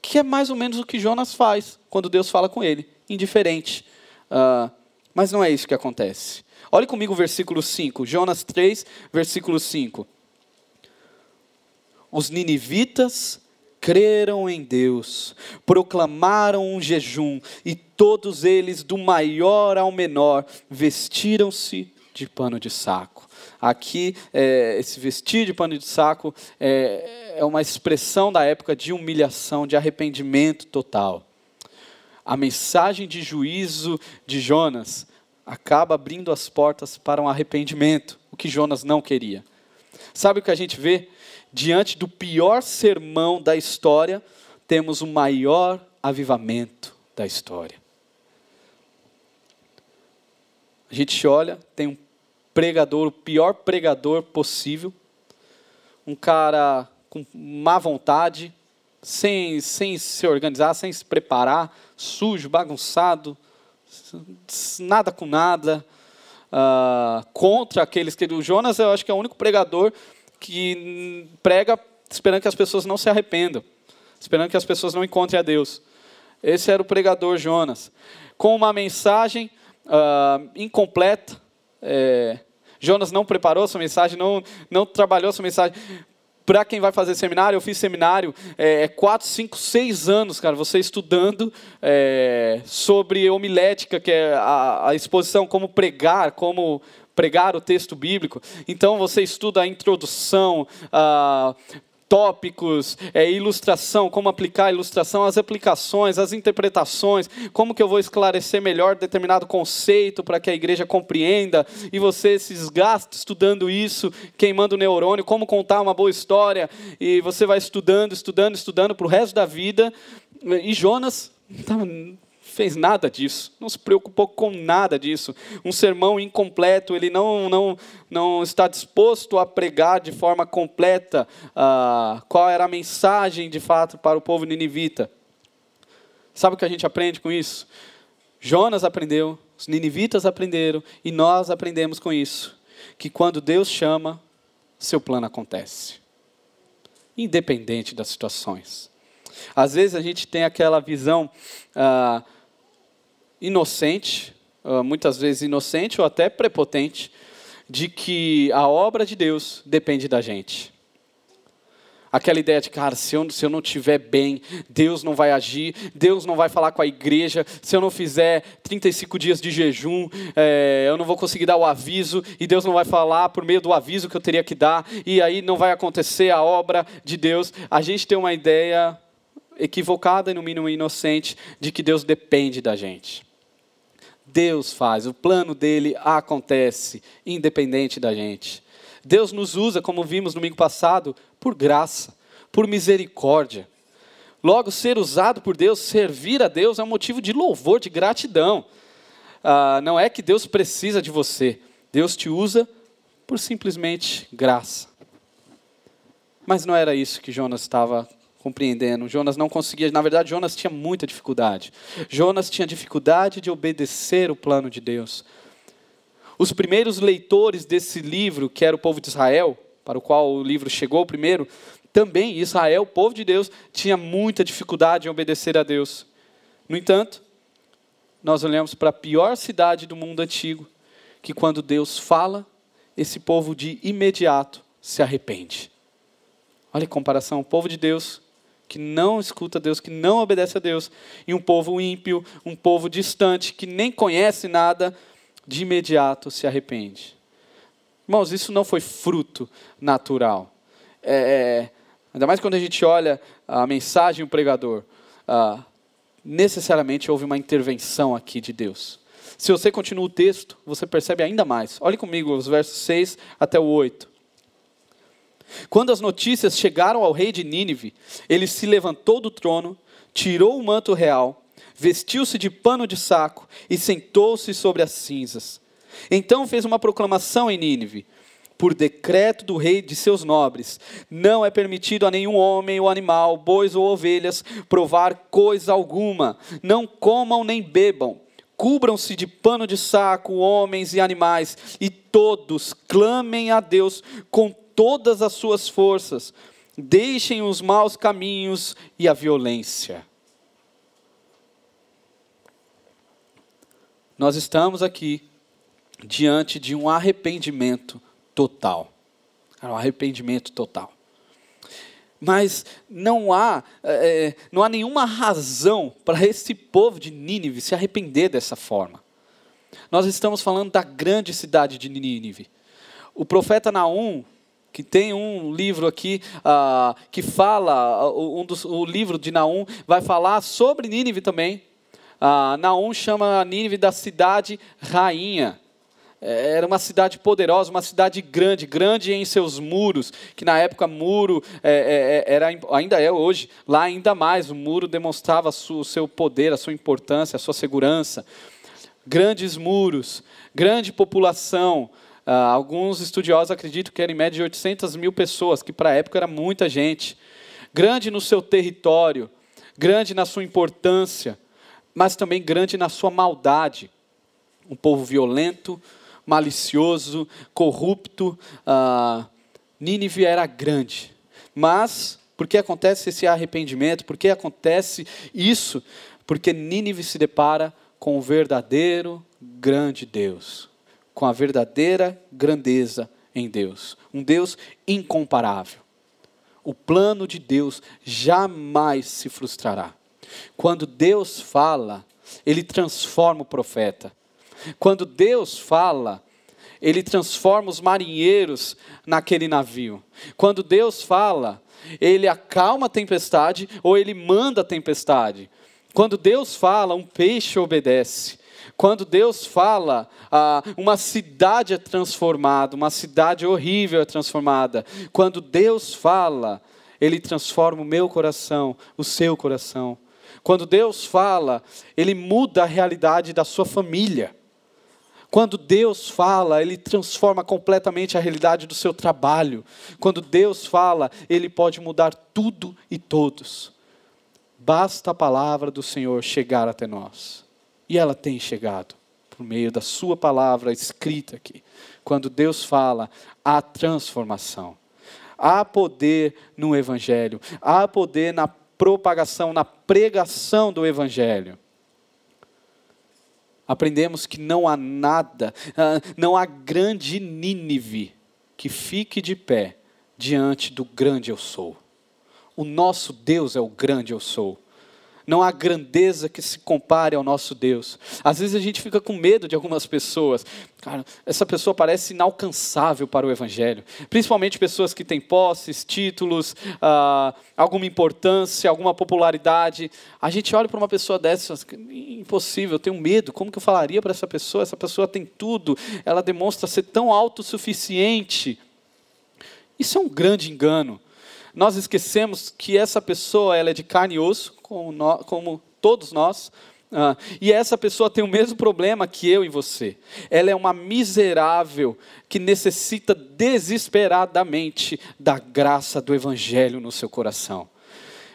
Que é mais ou menos o que Jonas faz quando Deus fala com ele. Indiferente. Uh, mas não é isso que acontece. Olhe comigo o versículo 5, Jonas 3, versículo 5. Os ninivitas creram em Deus, proclamaram um jejum, e todos eles, do maior ao menor, vestiram-se de pano de saco. Aqui, é, esse vestir de pano de saco é, é uma expressão da época de humilhação, de arrependimento total. A mensagem de juízo de Jonas acaba abrindo as portas para um arrependimento, o que Jonas não queria. Sabe o que a gente vê? Diante do pior sermão da história, temos o maior avivamento da história. A gente olha, tem um pregador, o pior pregador possível, um cara com má vontade, sem, sem se organizar, sem se preparar, sujo, bagunçado, nada com nada, uh, contra aqueles que. O Jonas, eu acho que é o único pregador que prega esperando que as pessoas não se arrependam, esperando que as pessoas não encontrem a Deus. Esse era o pregador Jonas. Com uma mensagem uh, incompleta. É, Jonas não preparou sua mensagem, não, não trabalhou sua mensagem. Para quem vai fazer seminário, eu fiz seminário é, quatro, cinco, seis anos, cara, você estudando é, sobre homilética, que é a, a exposição, como pregar, como pregar o texto bíblico. Então você estuda a introdução, a tópicos, é, ilustração, como aplicar a ilustração, as aplicações, as interpretações, como que eu vou esclarecer melhor determinado conceito para que a igreja compreenda, e você se desgasta estudando isso, queimando o neurônio, como contar uma boa história, e você vai estudando, estudando, estudando para o resto da vida, e Jonas fez nada disso, não se preocupou com nada disso. Um sermão incompleto, ele não, não, não está disposto a pregar de forma completa uh, qual era a mensagem de fato para o povo ninivita. Sabe o que a gente aprende com isso? Jonas aprendeu, os ninivitas aprenderam e nós aprendemos com isso. Que quando Deus chama, seu plano acontece. Independente das situações. Às vezes a gente tem aquela visão. Uh, inocente, ah, muitas vezes inocente ou até prepotente, de que a obra de Deus depende da gente. Aquela ideia de, cara, se eu, se eu não estiver bem, Deus não vai agir, Deus não vai falar com a igreja, se eu não fizer 35 dias de jejum, é, eu não vou conseguir dar o aviso, e Deus não vai falar por meio do aviso que eu teria que dar, e aí não vai acontecer a obra de Deus. A gente tem uma ideia equivocada e, no mínimo, inocente de que Deus depende da gente. Deus faz, o plano dele acontece, independente da gente. Deus nos usa, como vimos no domingo passado, por graça, por misericórdia. Logo, ser usado por Deus, servir a Deus, é um motivo de louvor, de gratidão. Ah, não é que Deus precisa de você, Deus te usa por simplesmente graça. Mas não era isso que Jonas estava compreendendo. Jonas não conseguia, na verdade, Jonas tinha muita dificuldade. Jonas tinha dificuldade de obedecer o plano de Deus. Os primeiros leitores desse livro, que era o povo de Israel, para o qual o livro chegou primeiro, também Israel, o povo de Deus, tinha muita dificuldade em obedecer a Deus. No entanto, nós olhamos para a pior cidade do mundo antigo, que quando Deus fala, esse povo de imediato se arrepende. Olha a comparação, o povo de Deus que não escuta Deus, que não obedece a Deus, e um povo ímpio, um povo distante, que nem conhece nada, de imediato se arrepende. Irmãos, isso não foi fruto natural. É, é ainda mais quando a gente olha a mensagem do pregador. Ah, necessariamente houve uma intervenção aqui de Deus. Se você continua o texto, você percebe ainda mais. Olhe comigo os versos 6 até o 8. Quando as notícias chegaram ao rei de Nínive, ele se levantou do trono, tirou o manto real, vestiu-se de pano de saco e sentou-se sobre as cinzas. Então fez uma proclamação em Nínive: por decreto do rei de seus nobres, não é permitido a nenhum homem ou animal, bois ou ovelhas, provar coisa alguma, não comam nem bebam. Cubram-se de pano de saco homens e animais, e todos clamem a Deus com todas as suas forças. Deixem os maus caminhos e a violência. Nós estamos aqui diante de um arrependimento total. Um arrependimento total. Mas não há, é, não há nenhuma razão para esse povo de Nínive se arrepender dessa forma. Nós estamos falando da grande cidade de Nínive. O profeta Naum, que tem um livro aqui uh, que fala, uh, um dos, o livro de Naum vai falar sobre Nínive também. Uh, Naum chama Nínive da cidade rainha. É, era uma cidade poderosa, uma cidade grande, grande em seus muros, que na época muro é, é, é era, ainda é hoje, lá ainda mais, o muro demonstrava o seu poder, a sua importância, a sua segurança. Grandes muros, grande população, Uh, alguns estudiosos acreditam que era em média de 800 mil pessoas, que para a época era muita gente. Grande no seu território, grande na sua importância, mas também grande na sua maldade. Um povo violento, malicioso, corrupto. Uh, Nínive era grande. Mas, por que acontece esse arrependimento? Por que acontece isso? Porque Nínive se depara com o verdadeiro grande Deus, com a verdadeira grandeza em Deus, um Deus incomparável. O plano de Deus jamais se frustrará. Quando Deus fala, ele transforma o profeta. Quando Deus fala, ele transforma os marinheiros naquele navio. Quando Deus fala, ele acalma a tempestade ou ele manda a tempestade. Quando Deus fala, um peixe obedece. Quando Deus fala, ah, uma cidade é transformada, uma cidade horrível é transformada. Quando Deus fala, Ele transforma o meu coração, o seu coração. Quando Deus fala, Ele muda a realidade da sua família. Quando Deus fala, Ele transforma completamente a realidade do seu trabalho. Quando Deus fala, Ele pode mudar tudo e todos. Basta a palavra do Senhor chegar até nós. E ela tem chegado por meio da Sua palavra escrita aqui. Quando Deus fala, há transformação. Há poder no Evangelho, há poder na propagação, na pregação do Evangelho aprendemos que não há nada, ah, não há grande Nínive que fique de pé diante do grande eu sou. O nosso Deus é o grande eu sou. Não há grandeza que se compare ao nosso Deus. Às vezes a gente fica com medo de algumas pessoas. Cara, essa pessoa parece inalcançável para o Evangelho. Principalmente pessoas que têm posses, títulos, ah, alguma importância, alguma popularidade. A gente olha para uma pessoa dessa, impossível, eu tenho medo. Como que eu falaria para essa pessoa? Essa pessoa tem tudo, ela demonstra ser tão autossuficiente. Isso é um grande engano nós esquecemos que essa pessoa ela é de carne e osso, como, nós, como todos nós, ah, e essa pessoa tem o mesmo problema que eu e você. Ela é uma miserável que necessita desesperadamente da graça do Evangelho no seu coração.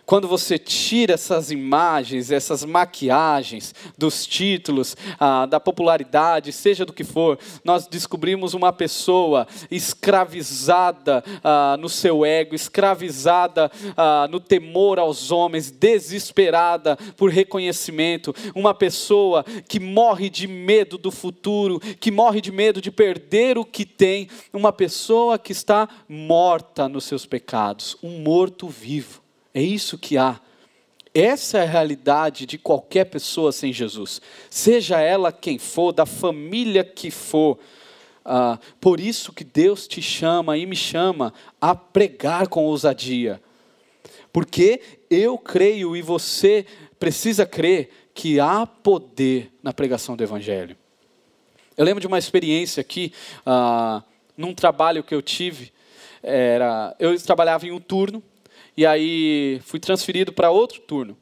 Quando você tira essas imagens, essas maquiagens dos títulos, ah, da popularidade, seja do que for, nós descobrimos uma pessoa escravizada ah, no seu ego, escravizada ah, no temor aos homens, desesperada por reconhecimento, uma pessoa que morre de medo do futuro, que morre de medo de perder o que tem, uma pessoa que está morta nos seus pecados, um morto vivo. É isso que há. Essa é a realidade de qualquer pessoa sem Jesus, seja ela quem for, da família que for. Ah, por isso que Deus te chama e me chama a pregar com ousadia. Porque eu creio e você precisa crer que há poder na pregação do Evangelho. Eu lembro de uma experiência aqui, ah, num trabalho que eu tive. Era, eu trabalhava em um turno e aí fui transferido para outro turno.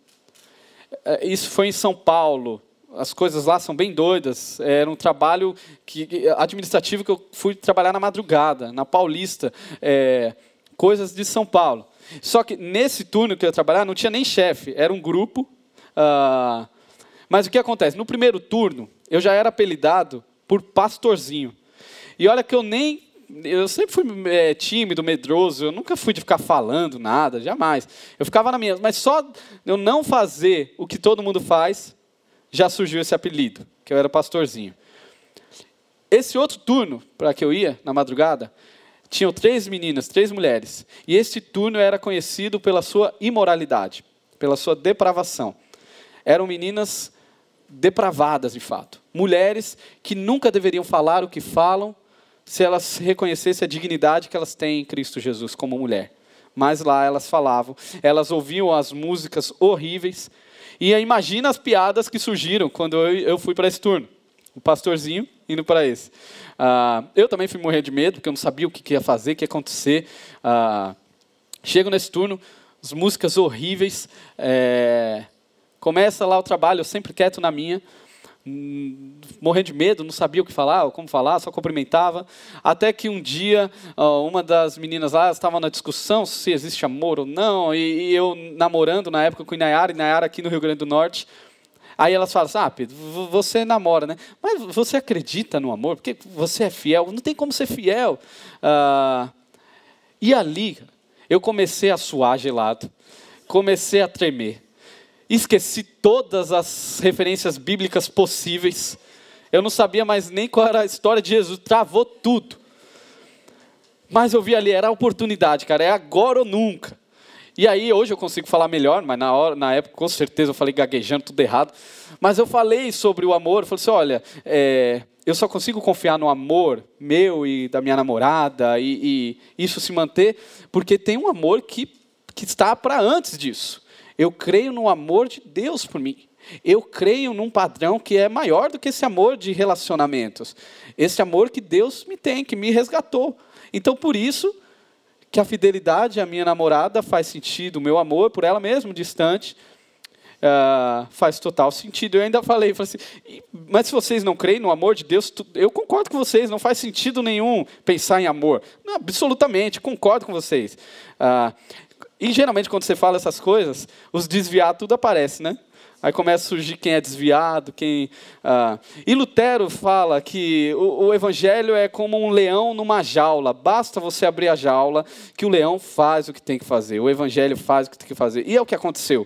É, isso foi em São Paulo. As coisas lá são bem doidas. Era um trabalho que, administrativo que eu fui trabalhar na madrugada, na Paulista. É, coisas de São Paulo. Só que nesse turno que eu ia trabalhar não tinha nem chefe, era um grupo. Uh, mas o que acontece? No primeiro turno, eu já era apelidado por pastorzinho. E olha que eu nem eu sempre fui é, tímido, medroso, eu nunca fui de ficar falando nada, jamais. Eu ficava na minha, mas só eu não fazer o que todo mundo faz, já surgiu esse apelido, que eu era pastorzinho. Esse outro turno, para que eu ia, na madrugada, tinham três meninas, três mulheres. E esse turno era conhecido pela sua imoralidade, pela sua depravação. Eram meninas depravadas, de fato. Mulheres que nunca deveriam falar o que falam, se elas reconhecessem a dignidade que elas têm em Cristo Jesus como mulher. Mas lá elas falavam, elas ouviam as músicas horríveis. E imagina as piadas que surgiram quando eu, fui para esse turno. O pastorzinho indo para esse. Ah, eu também fui morrer de medo, porque eu não sabia o que ia fazer, o que ia acontecer. Ah, chego nesse turno, as músicas horríveis. É, começa lá o trabalho, eu sempre quieto na minha morrendo de medo, não sabia o que falar, como falar, só cumprimentava. Até que um dia, uma das meninas lá estava na discussão se existe amor ou não, e, eu namorando na época com Inayara, Inayara aqui no Rio Grande do Norte. Aí elas falam assim, ah, Pedro, você namora, né? Mas você acredita no amor? Porque você é fiel? Não tem como ser fiel. Ah, e ali, eu comecei a suar gelado, comecei a tremer. Esqueci todas as referências bíblicas possíveis. Eu não sabia mais nem qual era a história de Jesus, travou tudo. Mas eu vi ali, era a oportunidade, cara, é agora ou nunca. E aí, hoje eu consigo falar melhor, mas na, hora, na época, com certeza, eu falei gaguejando tudo errado. Mas eu falei sobre o amor, eu falei assim: olha, é, eu só consigo confiar no amor meu e da minha namorada e, e isso se manter porque tem um amor que, que está para antes disso. Eu creio no amor de Deus por mim. Eu creio num padrão que é maior do que esse amor de relacionamentos. Esse amor que Deus me tem, que me resgatou. Então, por isso que a fidelidade à minha namorada faz sentido, o meu amor por ela mesmo distante uh, faz total sentido. Eu ainda falei, falei assim, mas se vocês não creem no amor de Deus, eu concordo com vocês, não faz sentido nenhum pensar em amor. Não, absolutamente, concordo com vocês. Uh, e geralmente quando você fala essas coisas, os desviados tudo aparece, né? Aí começa a surgir quem é desviado, quem. Ah. E Lutero fala que o, o, evangelho é como um leão numa jaula. Basta você abrir a jaula que o leão faz o que tem que fazer. O evangelho faz o que tem que fazer. E é o que aconteceu.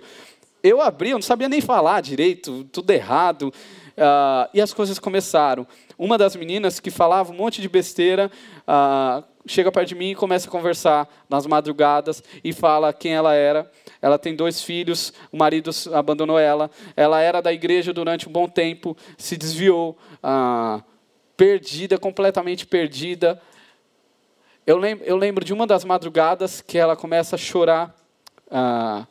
Eu abri, eu não sabia nem falar direito, tudo errado. Ah, e as coisas começaram. Uma das meninas que falava um monte de besteira. Ah, chega perto de mim e começa a conversar nas madrugadas e fala quem ela era. Ela tem dois filhos, o marido abandonou ela. Ela era da igreja durante um bom tempo, se desviou, ah, perdida, completamente perdida. Eu lembro, eu lembro de uma das madrugadas que ela começa a chorar, ah,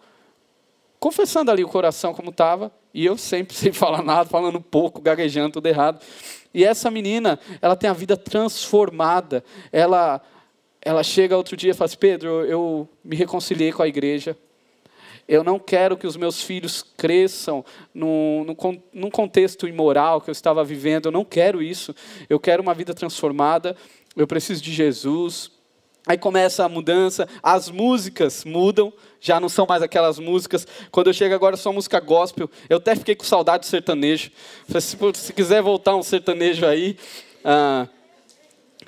confessando ali o coração como estava, e eu sempre sem falar nada, falando pouco, gaguejando, tudo errado. E essa menina, ela tem a vida transformada. Ela, ela chega outro dia e fala assim, Pedro, eu me reconciliei com a igreja. Eu não quero que os meus filhos cresçam num, num, num contexto imoral que eu estava vivendo. Eu não quero isso. Eu quero uma vida transformada. Eu preciso de Jesus. Aí começa a mudança, as músicas mudam, já não são mais aquelas músicas. Quando eu chego agora, só música gospel. Eu até fiquei com saudade do sertanejo. Se, se quiser voltar um sertanejo aí, ah,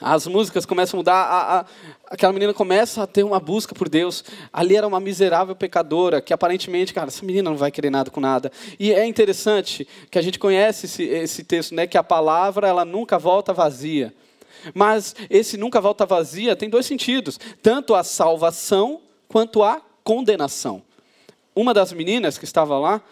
as músicas começam a mudar. A, a, aquela menina começa a ter uma busca por Deus. Ali era uma miserável pecadora que aparentemente, cara, essa menina não vai querer nada com nada. E é interessante que a gente conhece esse, esse texto, né? Que a palavra ela nunca volta vazia. Mas esse nunca volta vazia tem dois sentidos: tanto a salvação quanto a condenação. Uma das meninas que estava lá,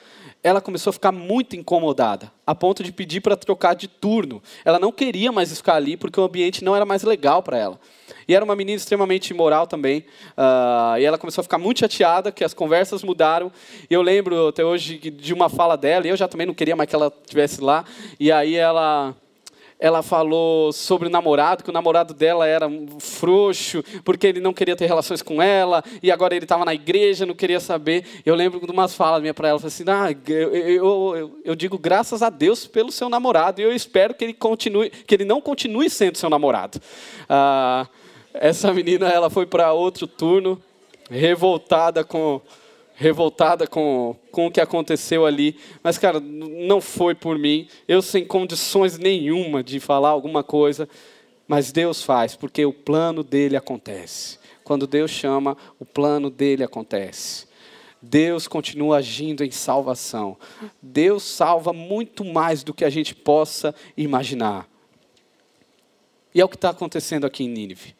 ela começou a ficar muito incomodada, a ponto de pedir para trocar de turno. Ela não queria mais ficar ali porque o ambiente não era mais legal para ela. E era uma menina extremamente imoral também. Uh, e ela começou a ficar muito chateada, que as conversas mudaram. E eu lembro até hoje de uma fala dela, e eu já também não queria mais que ela estivesse lá. E aí ela ela falou sobre o namorado, que o namorado dela era um frouxo, porque ele não queria ter relações com ela, e agora ele estava na igreja, não queria saber. Eu lembro de umas falas minha para ela, assim, ah, eu, eu, eu, eu, digo graças a Deus pelo seu namorado, e eu espero que ele continue, que ele não continue sendo seu namorado. Ah, essa menina, ela foi para outro turno, revoltada com revoltada com, com o que aconteceu ali. Mas, cara, não foi por mim. Eu sem condições nenhuma de falar alguma coisa. Mas Deus faz, porque o plano dele acontece. Quando Deus chama, o plano dele acontece. Deus continua agindo em salvação. Deus salva muito mais do que a gente possa imaginar. E é o que está acontecendo aqui em Nínive.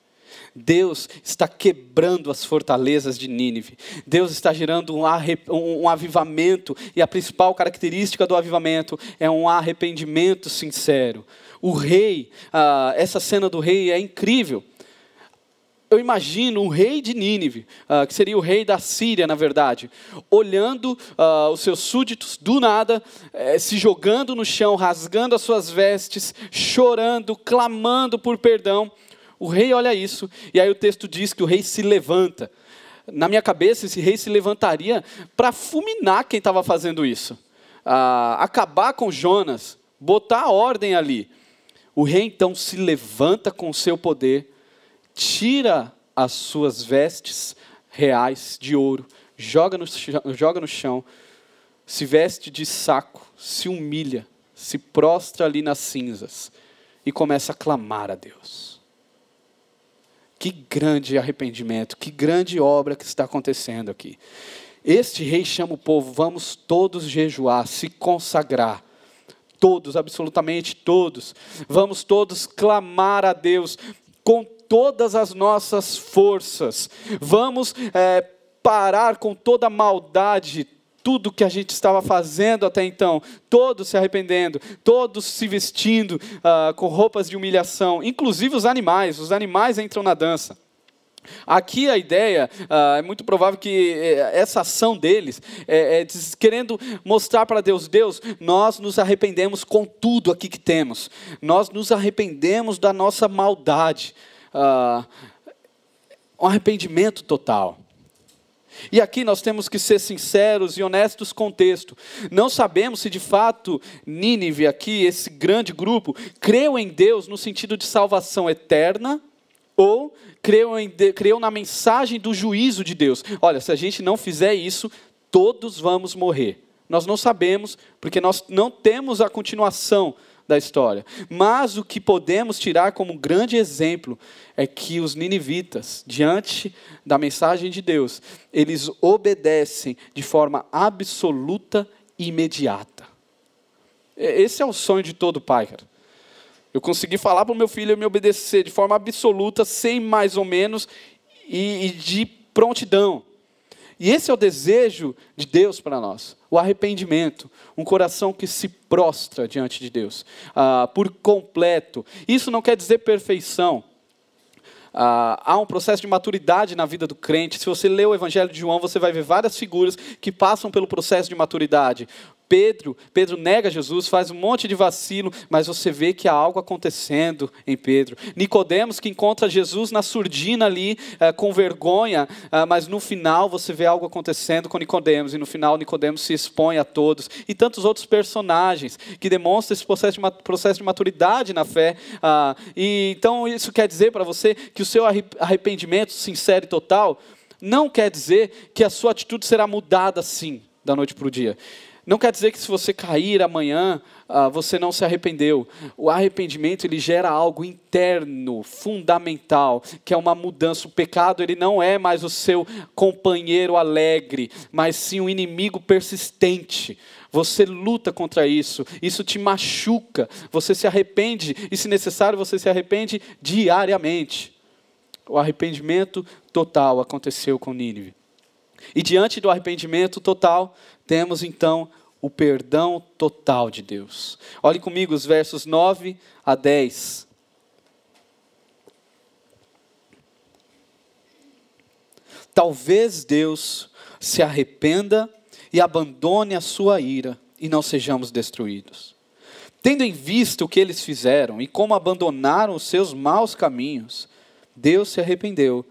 Deus está quebrando as fortalezas de Nínive. Deus está gerando um, um, avivamento, e a principal característica do avivamento é um arrependimento sincero. O rei, ah, essa cena do rei é incrível. Eu imagino o rei de Nínive, uh, que seria o rei da Síria, na verdade, olhando uh, os seus súditos do nada, eh, se jogando no chão, rasgando as suas vestes, chorando, clamando por perdão. O rei olha isso, e aí o texto diz que o rei se levanta. Na minha cabeça, esse rei se levantaria para fulminar quem estava fazendo isso, ah, acabar com Jonas, botar a ordem ali. O rei então se levanta com o seu poder, tira as suas vestes reais de ouro, joga no, chão, joga no chão, se veste de saco, se humilha, se prostra ali nas cinzas e começa a clamar a Deus. Que grande arrependimento, que grande obra que está acontecendo aqui. Este rei chama o povo, vamos todos jejuar, se consagrar. Todos, absolutamente todos. Vamos todos clamar a Deus com todas as nossas forças. Vamos é, parar com toda maldade, tudo que a gente estava fazendo até então, todos se arrependendo, todos se vestindo uh, com roupas de humilhação, inclusive os animais, os animais entram na dança. Aqui a ideia, uh, é muito provável que eh, essa ação deles é, é querendo mostrar para Deus: Deus, nós nos arrependemos com tudo aqui que temos, nós nos arrependemos da nossa maldade. Uh, um arrependimento total. E aqui nós temos que ser sinceros e honestos com o texto. Não sabemos se de fato Nínive, aqui, esse grande grupo, creu em Deus no sentido de salvação eterna ou creu, em, creu na mensagem do juízo de Deus. Olha, se a gente não fizer isso, todos vamos morrer. Nós não sabemos, porque nós não temos a continuação da história. Mas o que podemos tirar como grande exemplo é que os ninivitas, diante da mensagem de Deus, eles obedecem de forma absoluta e imediata. Esse é o sonho de todo pai, cara. Eu consegui falar para o meu filho me obedecer de forma absoluta, sem mais ou menos, e, e de prontidão. E esse é o desejo de Deus para nós, o arrependimento, um coração que se prostra diante de Deus, ah, por completo. Isso não quer dizer perfeição. Ah, há um processo de maturidade na vida do crente. Se você ler o Evangelho de João, você vai ver várias figuras que passam pelo processo de maturidade. Pedro, Pedro nega Jesus, faz um monte de vacilo, mas você vê que há algo acontecendo em Pedro. Nicodemos que encontra Jesus na surdina ali, eh, com vergonha, eh, mas no final você vê algo acontecendo com Nicodemos, e no final Nicodemos se expõe a todos. E tantos outros personagens que demonstram esse processo de, maturidade na fé. Ah, e então isso quer dizer para você que o seu arrependimento sincero e total não quer dizer que a sua atitude será mudada assim, da noite para o dia. Não quer dizer que se você cair amanhã, uh, você não se arrependeu. O arrependimento ele gera algo interno, fundamental, que é uma mudança. O pecado ele não é mais o seu companheiro alegre, mas sim um inimigo persistente. Você luta contra isso, isso te machuca, você se arrepende e, se necessário, você se arrepende diariamente. O arrependimento total aconteceu com Nínive. E diante do arrependimento total, temos então o perdão total de Deus. Olhe comigo os versos 9 a 10. Talvez Deus se arrependa e abandone a sua ira e não sejamos destruídos. Tendo em vista o que eles fizeram e como abandonaram os seus maus caminhos, Deus se arrependeu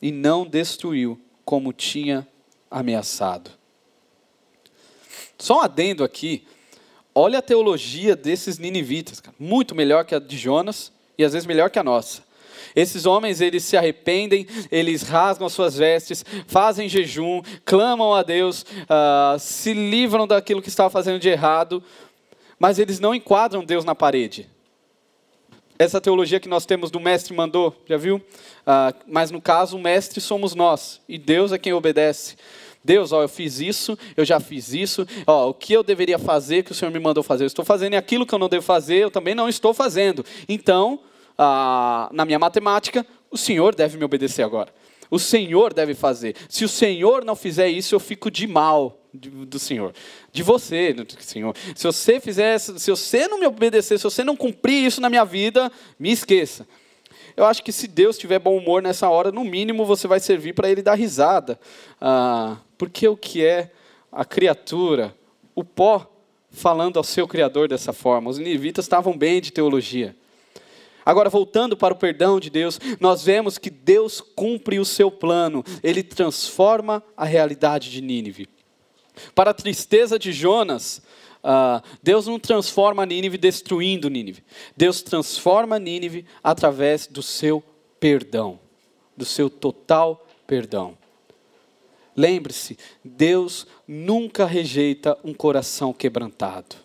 e não destruiu como tinha ameaçado. Só um adendo aqui. Olha a teologia desses ninivitas, cara. muito melhor que a de Jonas e às vezes melhor que a nossa. Esses homens, eles se arrependem, eles rasgam as suas vestes, fazem jejum, clamam a Deus, uh, se livram daquilo que estava fazendo de errado, mas eles não enquadram Deus na parede. Essa teologia que nós temos do mestre mandou, já viu? Uh, mas no caso, o mestre somos nós, e Deus é quem obedece. Deus, ó, eu fiz isso, eu já fiz isso, ó, o que eu deveria fazer que o Senhor me mandou fazer? Eu estou fazendo e aquilo que eu não devo fazer, eu também não estou fazendo. Então, ah, na minha matemática, o Senhor deve me obedecer agora. O Senhor deve fazer. Se o Senhor não fizer isso, eu fico de mal do Senhor, de você, Senhor. Se você fizer, se você não me obedecer, se você não cumprir isso na minha vida, me esqueça. Eu acho que se Deus tiver bom humor nessa hora, no mínimo você vai servir para ele dar risada. Ah, porque o que é a criatura, o pó, falando ao seu Criador dessa forma? Os ninivitas estavam bem de teologia. Agora, voltando para o perdão de Deus, nós vemos que Deus cumpre o seu plano, ele transforma a realidade de Nínive. Para a tristeza de Jonas, Uh, Deus não transforma Nínive destruindo Nínive. Deus transforma Nínive através do seu perdão, do seu total perdão. Lembre-se, Deus nunca rejeita um coração quebrantado.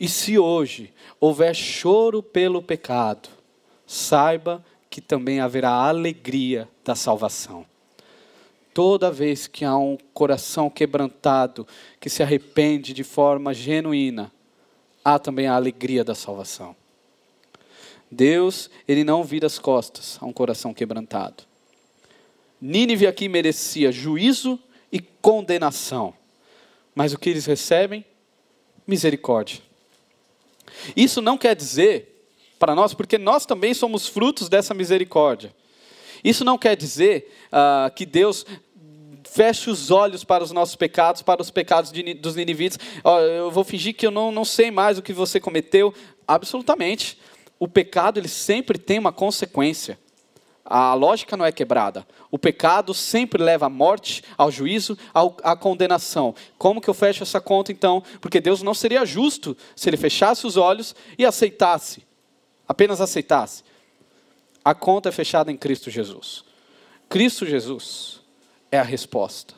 E se hoje houver choro pelo pecado, saiba que também haverá alegria da salvação. Toda vez que há um coração quebrantado, que se arrepende de forma genuína, há também a alegria da salvação. Deus, ele não vira as costas a um coração quebrantado. Nínive aqui merecia juízo e condenação. Mas o que eles recebem? Misericórdia. Isso não quer dizer para nós, porque nós também somos frutos dessa misericórdia. Isso não quer dizer uh, que Deus feche os olhos para os nossos pecados, para os pecados de, dos ninivitas. Oh, eu vou fingir que eu não, não sei mais o que você cometeu. Absolutamente. O pecado ele sempre tem uma consequência. A lógica não é quebrada. O pecado sempre leva à morte, ao juízo, à condenação. Como que eu fecho essa conta então? Porque Deus não seria justo se ele fechasse os olhos e aceitasse, apenas aceitasse. A conta é fechada em Cristo Jesus. Cristo Jesus é a resposta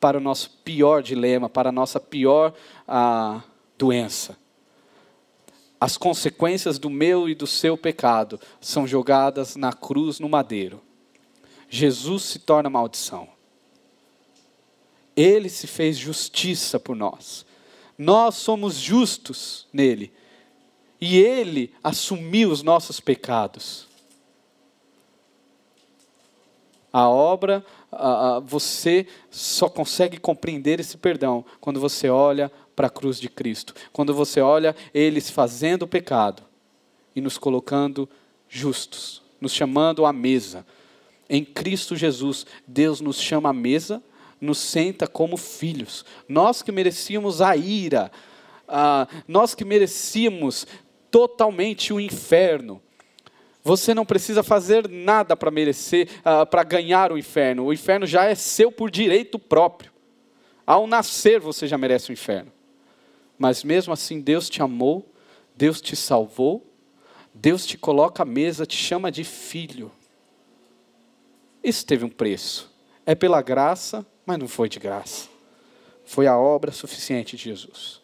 para o nosso pior dilema, para a nossa pior ah, doença. As consequências do meu e do seu pecado são jogadas na cruz no madeiro. Jesus se torna maldição. Ele se fez justiça por nós. Nós somos justos nele e ele assumiu os nossos pecados. A obra, você só consegue compreender esse perdão quando você olha para a cruz de Cristo. Quando você olha ele fazendo o pecado e nos colocando justos, nos chamando à mesa. Em Cristo Jesus, Deus nos chama à mesa, nos senta como filhos. Nós que merecíamos a ira, nós que merecíamos totalmente o inferno. Você não precisa fazer nada para merecer, uh, para ganhar o inferno. O inferno já é seu por direito próprio. Ao nascer você já merece o inferno. Mas mesmo assim Deus te amou, Deus te salvou, Deus te coloca à mesa, te chama de filho. Isso teve um preço. É pela graça, mas não foi de graça. Foi a obra suficiente de Jesus.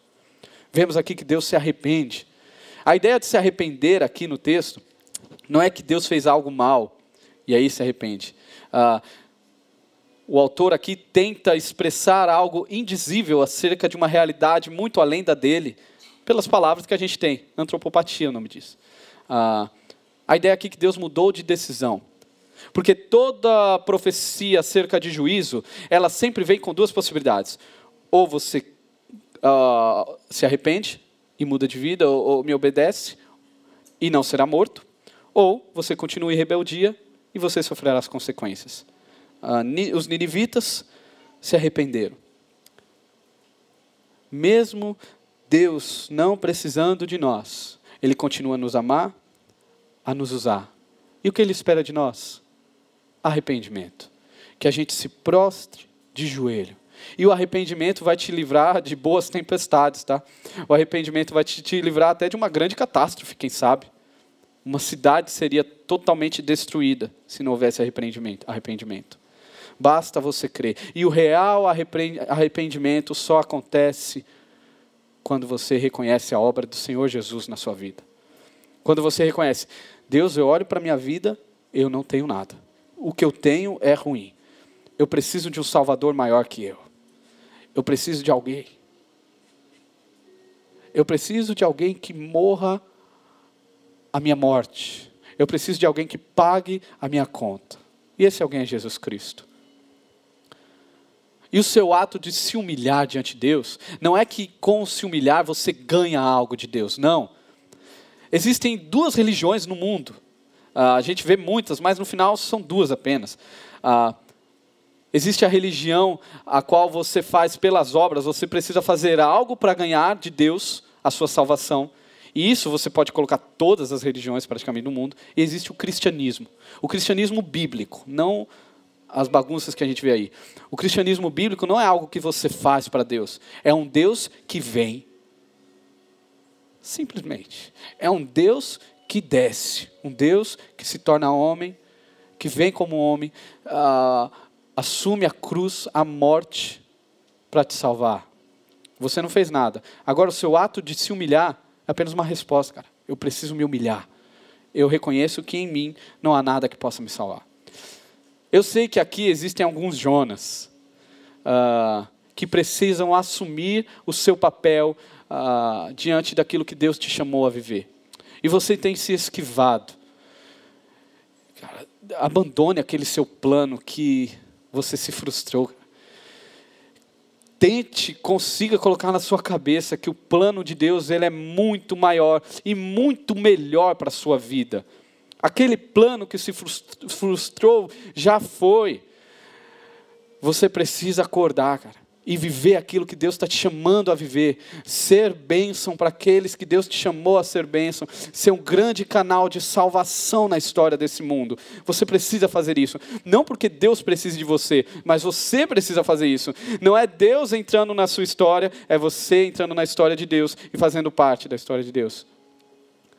Vemos aqui que Deus se arrepende a ideia de se arrepender aqui no texto não é que Deus fez algo mal e aí se arrepende. Ah, o autor aqui tenta expressar algo indizível acerca de uma realidade muito além da dele, pelas palavras que a gente tem. Antropopatia, é o nome disso. Ah, a ideia aqui é que Deus mudou de decisão. Porque toda profecia acerca de juízo, ela sempre vem com duas possibilidades. Ou você uh, se arrepende, e muda de vida, ou, ou me obedece e não será morto, ou você continua em rebeldia e você sofrerá as consequências. Ah, os ninivitas se arrependeram. Mesmo Deus não precisando de nós, Ele continua a nos amar, a nos usar. E o que Ele espera de nós? Arrependimento. Que a gente se prostre de joelho e o arrependimento vai te livrar de boas tempestades, tá? O arrependimento vai te, te livrar até de uma grande catástrofe, quem sabe? Uma cidade seria totalmente destruída se não houvesse arrependimento. arrependimento. Basta você crer. E o real arrependimento só acontece quando você reconhece a obra do Senhor Jesus na sua vida. Quando você reconhece, Deus, eu olho para a minha vida, eu não tenho nada. O que eu tenho é ruim. Eu preciso de um Salvador maior que eu. Eu preciso de alguém. Eu preciso de alguém que morra a minha morte. Eu preciso de alguém que pague a minha conta. E esse alguém é Jesus Cristo. E o seu ato de se humilhar diante de Deus, não é que com se humilhar você ganha algo de Deus, não. Existem duas religiões no mundo. Uh, a gente vê muitas, mas no final são duas apenas. Uh, Existe a religião a qual você faz pelas obras, você precisa fazer algo para ganhar de Deus a sua salvação. E isso você pode colocar todas as religiões praticamente no mundo. E existe o cristianismo. O cristianismo bíblico, não as bagunças que a gente vê aí. O cristianismo bíblico não é algo que você faz para Deus. É um Deus que vem. Simplesmente. É um Deus que desce. Um Deus que se torna homem, que vem como homem. Uh, assume a cruz, a morte, para te salvar. Você não fez nada. Agora, o seu ato de se humilhar é apenas uma resposta, cara. Eu preciso me humilhar. Eu reconheço que em mim não há nada que possa me salvar. Eu sei que aqui existem alguns Jonas uh, que precisam assumir o seu papel uh, diante daquilo que Deus te chamou a viver. E você tem se esquivado. Cara, abandone aquele seu plano que você se frustrou. Tente, consiga colocar na sua cabeça que o plano de Deus ele é muito maior e muito melhor para a sua vida. Aquele plano que se frustrou já foi. Você precisa acordar, cara e viver aquilo que Deus está te chamando a viver, ser bênção para aqueles que Deus te chamou a ser bênção, ser um grande canal de salvação na história desse mundo. Você precisa fazer isso. Não porque Deus precise de você, mas você precisa fazer isso. Não é Deus entrando na sua história, é você entrando na história de Deus e fazendo parte da história de Deus.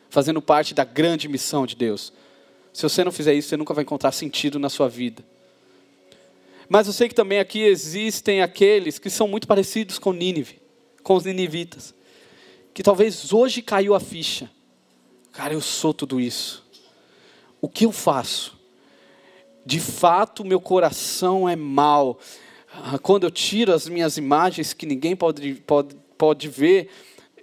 Fazendo parte da grande missão de Deus. Se você não fizer isso, você nunca vai encontrar sentido na sua vida. Mas eu sei que também aqui existem aqueles que são muito parecidos com Nínive, com os ninivitas. Que talvez hoje caiu a ficha. Cara, eu sou tudo isso. O que eu faço? De fato, meu coração é mau. Ah, quando eu tiro as minhas imagens que ninguém pode, pode, pode ver,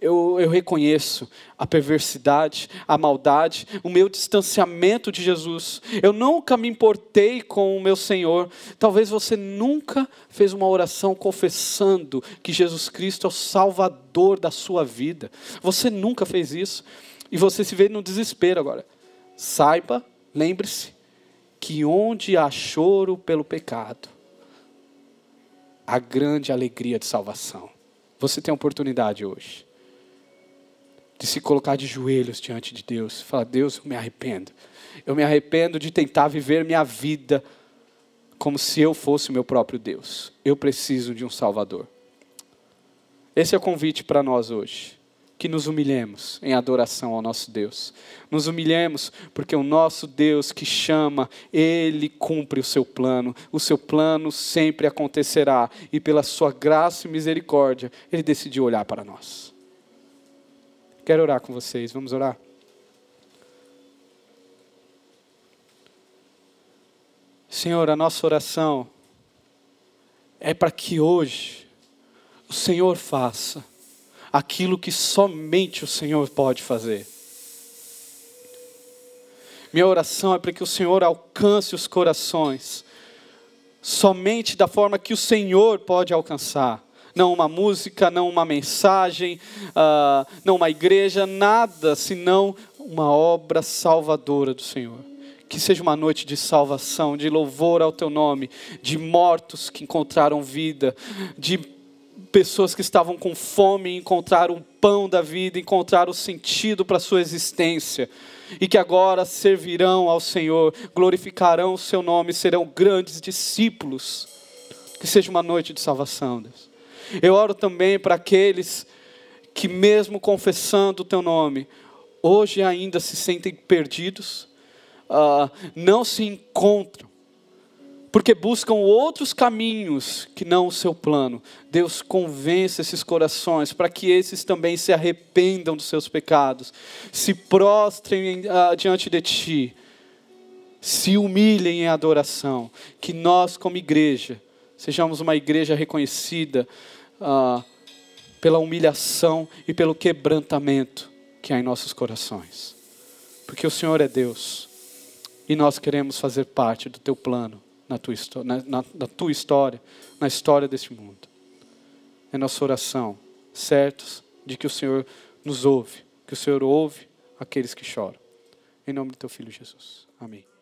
eu, eu reconheço a perversidade, a maldade, o meu distanciamento de Jesus. Eu nunca me importei com o meu Senhor. Talvez você nunca fez uma oração confessando que Jesus Cristo é o Salvador da sua vida. Você nunca fez isso. E você se vê no desespero agora. Saiba, lembre-se, que onde há choro pelo pecado, há grande alegria de salvação. Você tem a oportunidade hoje de se colocar de joelhos diante de Deus. Falar, Deus, eu me arrependo. Eu me arrependo de tentar viver minha vida como se eu fosse o meu próprio Deus. Eu preciso de um Salvador. Esse é o convite para nós hoje. Que nos humilhemos em adoração ao nosso Deus. Nos humilhemos porque o nosso Deus que chama, Ele cumpre o seu plano. O seu plano sempre acontecerá. E pela sua graça e misericórdia, Ele decidiu olhar para nós. Quero orar com vocês. Vamos orar? Senhor, a nossa oração é para que hoje o Senhor faça aquilo que somente o Senhor pode fazer. Minha oração é para que o Senhor alcance os corações, somente da forma que o Senhor pode alcançar não uma música, não uma mensagem, uh, não uma igreja, nada senão uma obra salvadora do Senhor. Que seja uma noite de salvação, de louvor ao teu nome, de mortos que encontraram vida, de pessoas que estavam com fome encontraram o pão da vida, encontraram o sentido para a sua existência e que agora servirão ao Senhor, glorificarão o seu nome, serão grandes discípulos. Que seja uma noite de salvação, Deus. Eu oro também para aqueles que, mesmo confessando o teu nome, hoje ainda se sentem perdidos, uh, não se encontram, porque buscam outros caminhos que não o seu plano. Deus convence esses corações para que esses também se arrependam dos seus pecados, se prostrem uh, diante de Ti, se humilhem em adoração, que nós, como igreja, sejamos uma igreja reconhecida ah, pela humilhação e pelo quebrantamento que há em nossos corações. Porque o Senhor é Deus e nós queremos fazer parte do teu plano na tua, na, na, na tua história, na história deste mundo. É nossa oração, certos de que o Senhor nos ouve, que o Senhor ouve aqueles que choram. Em nome do teu filho Jesus. Amém.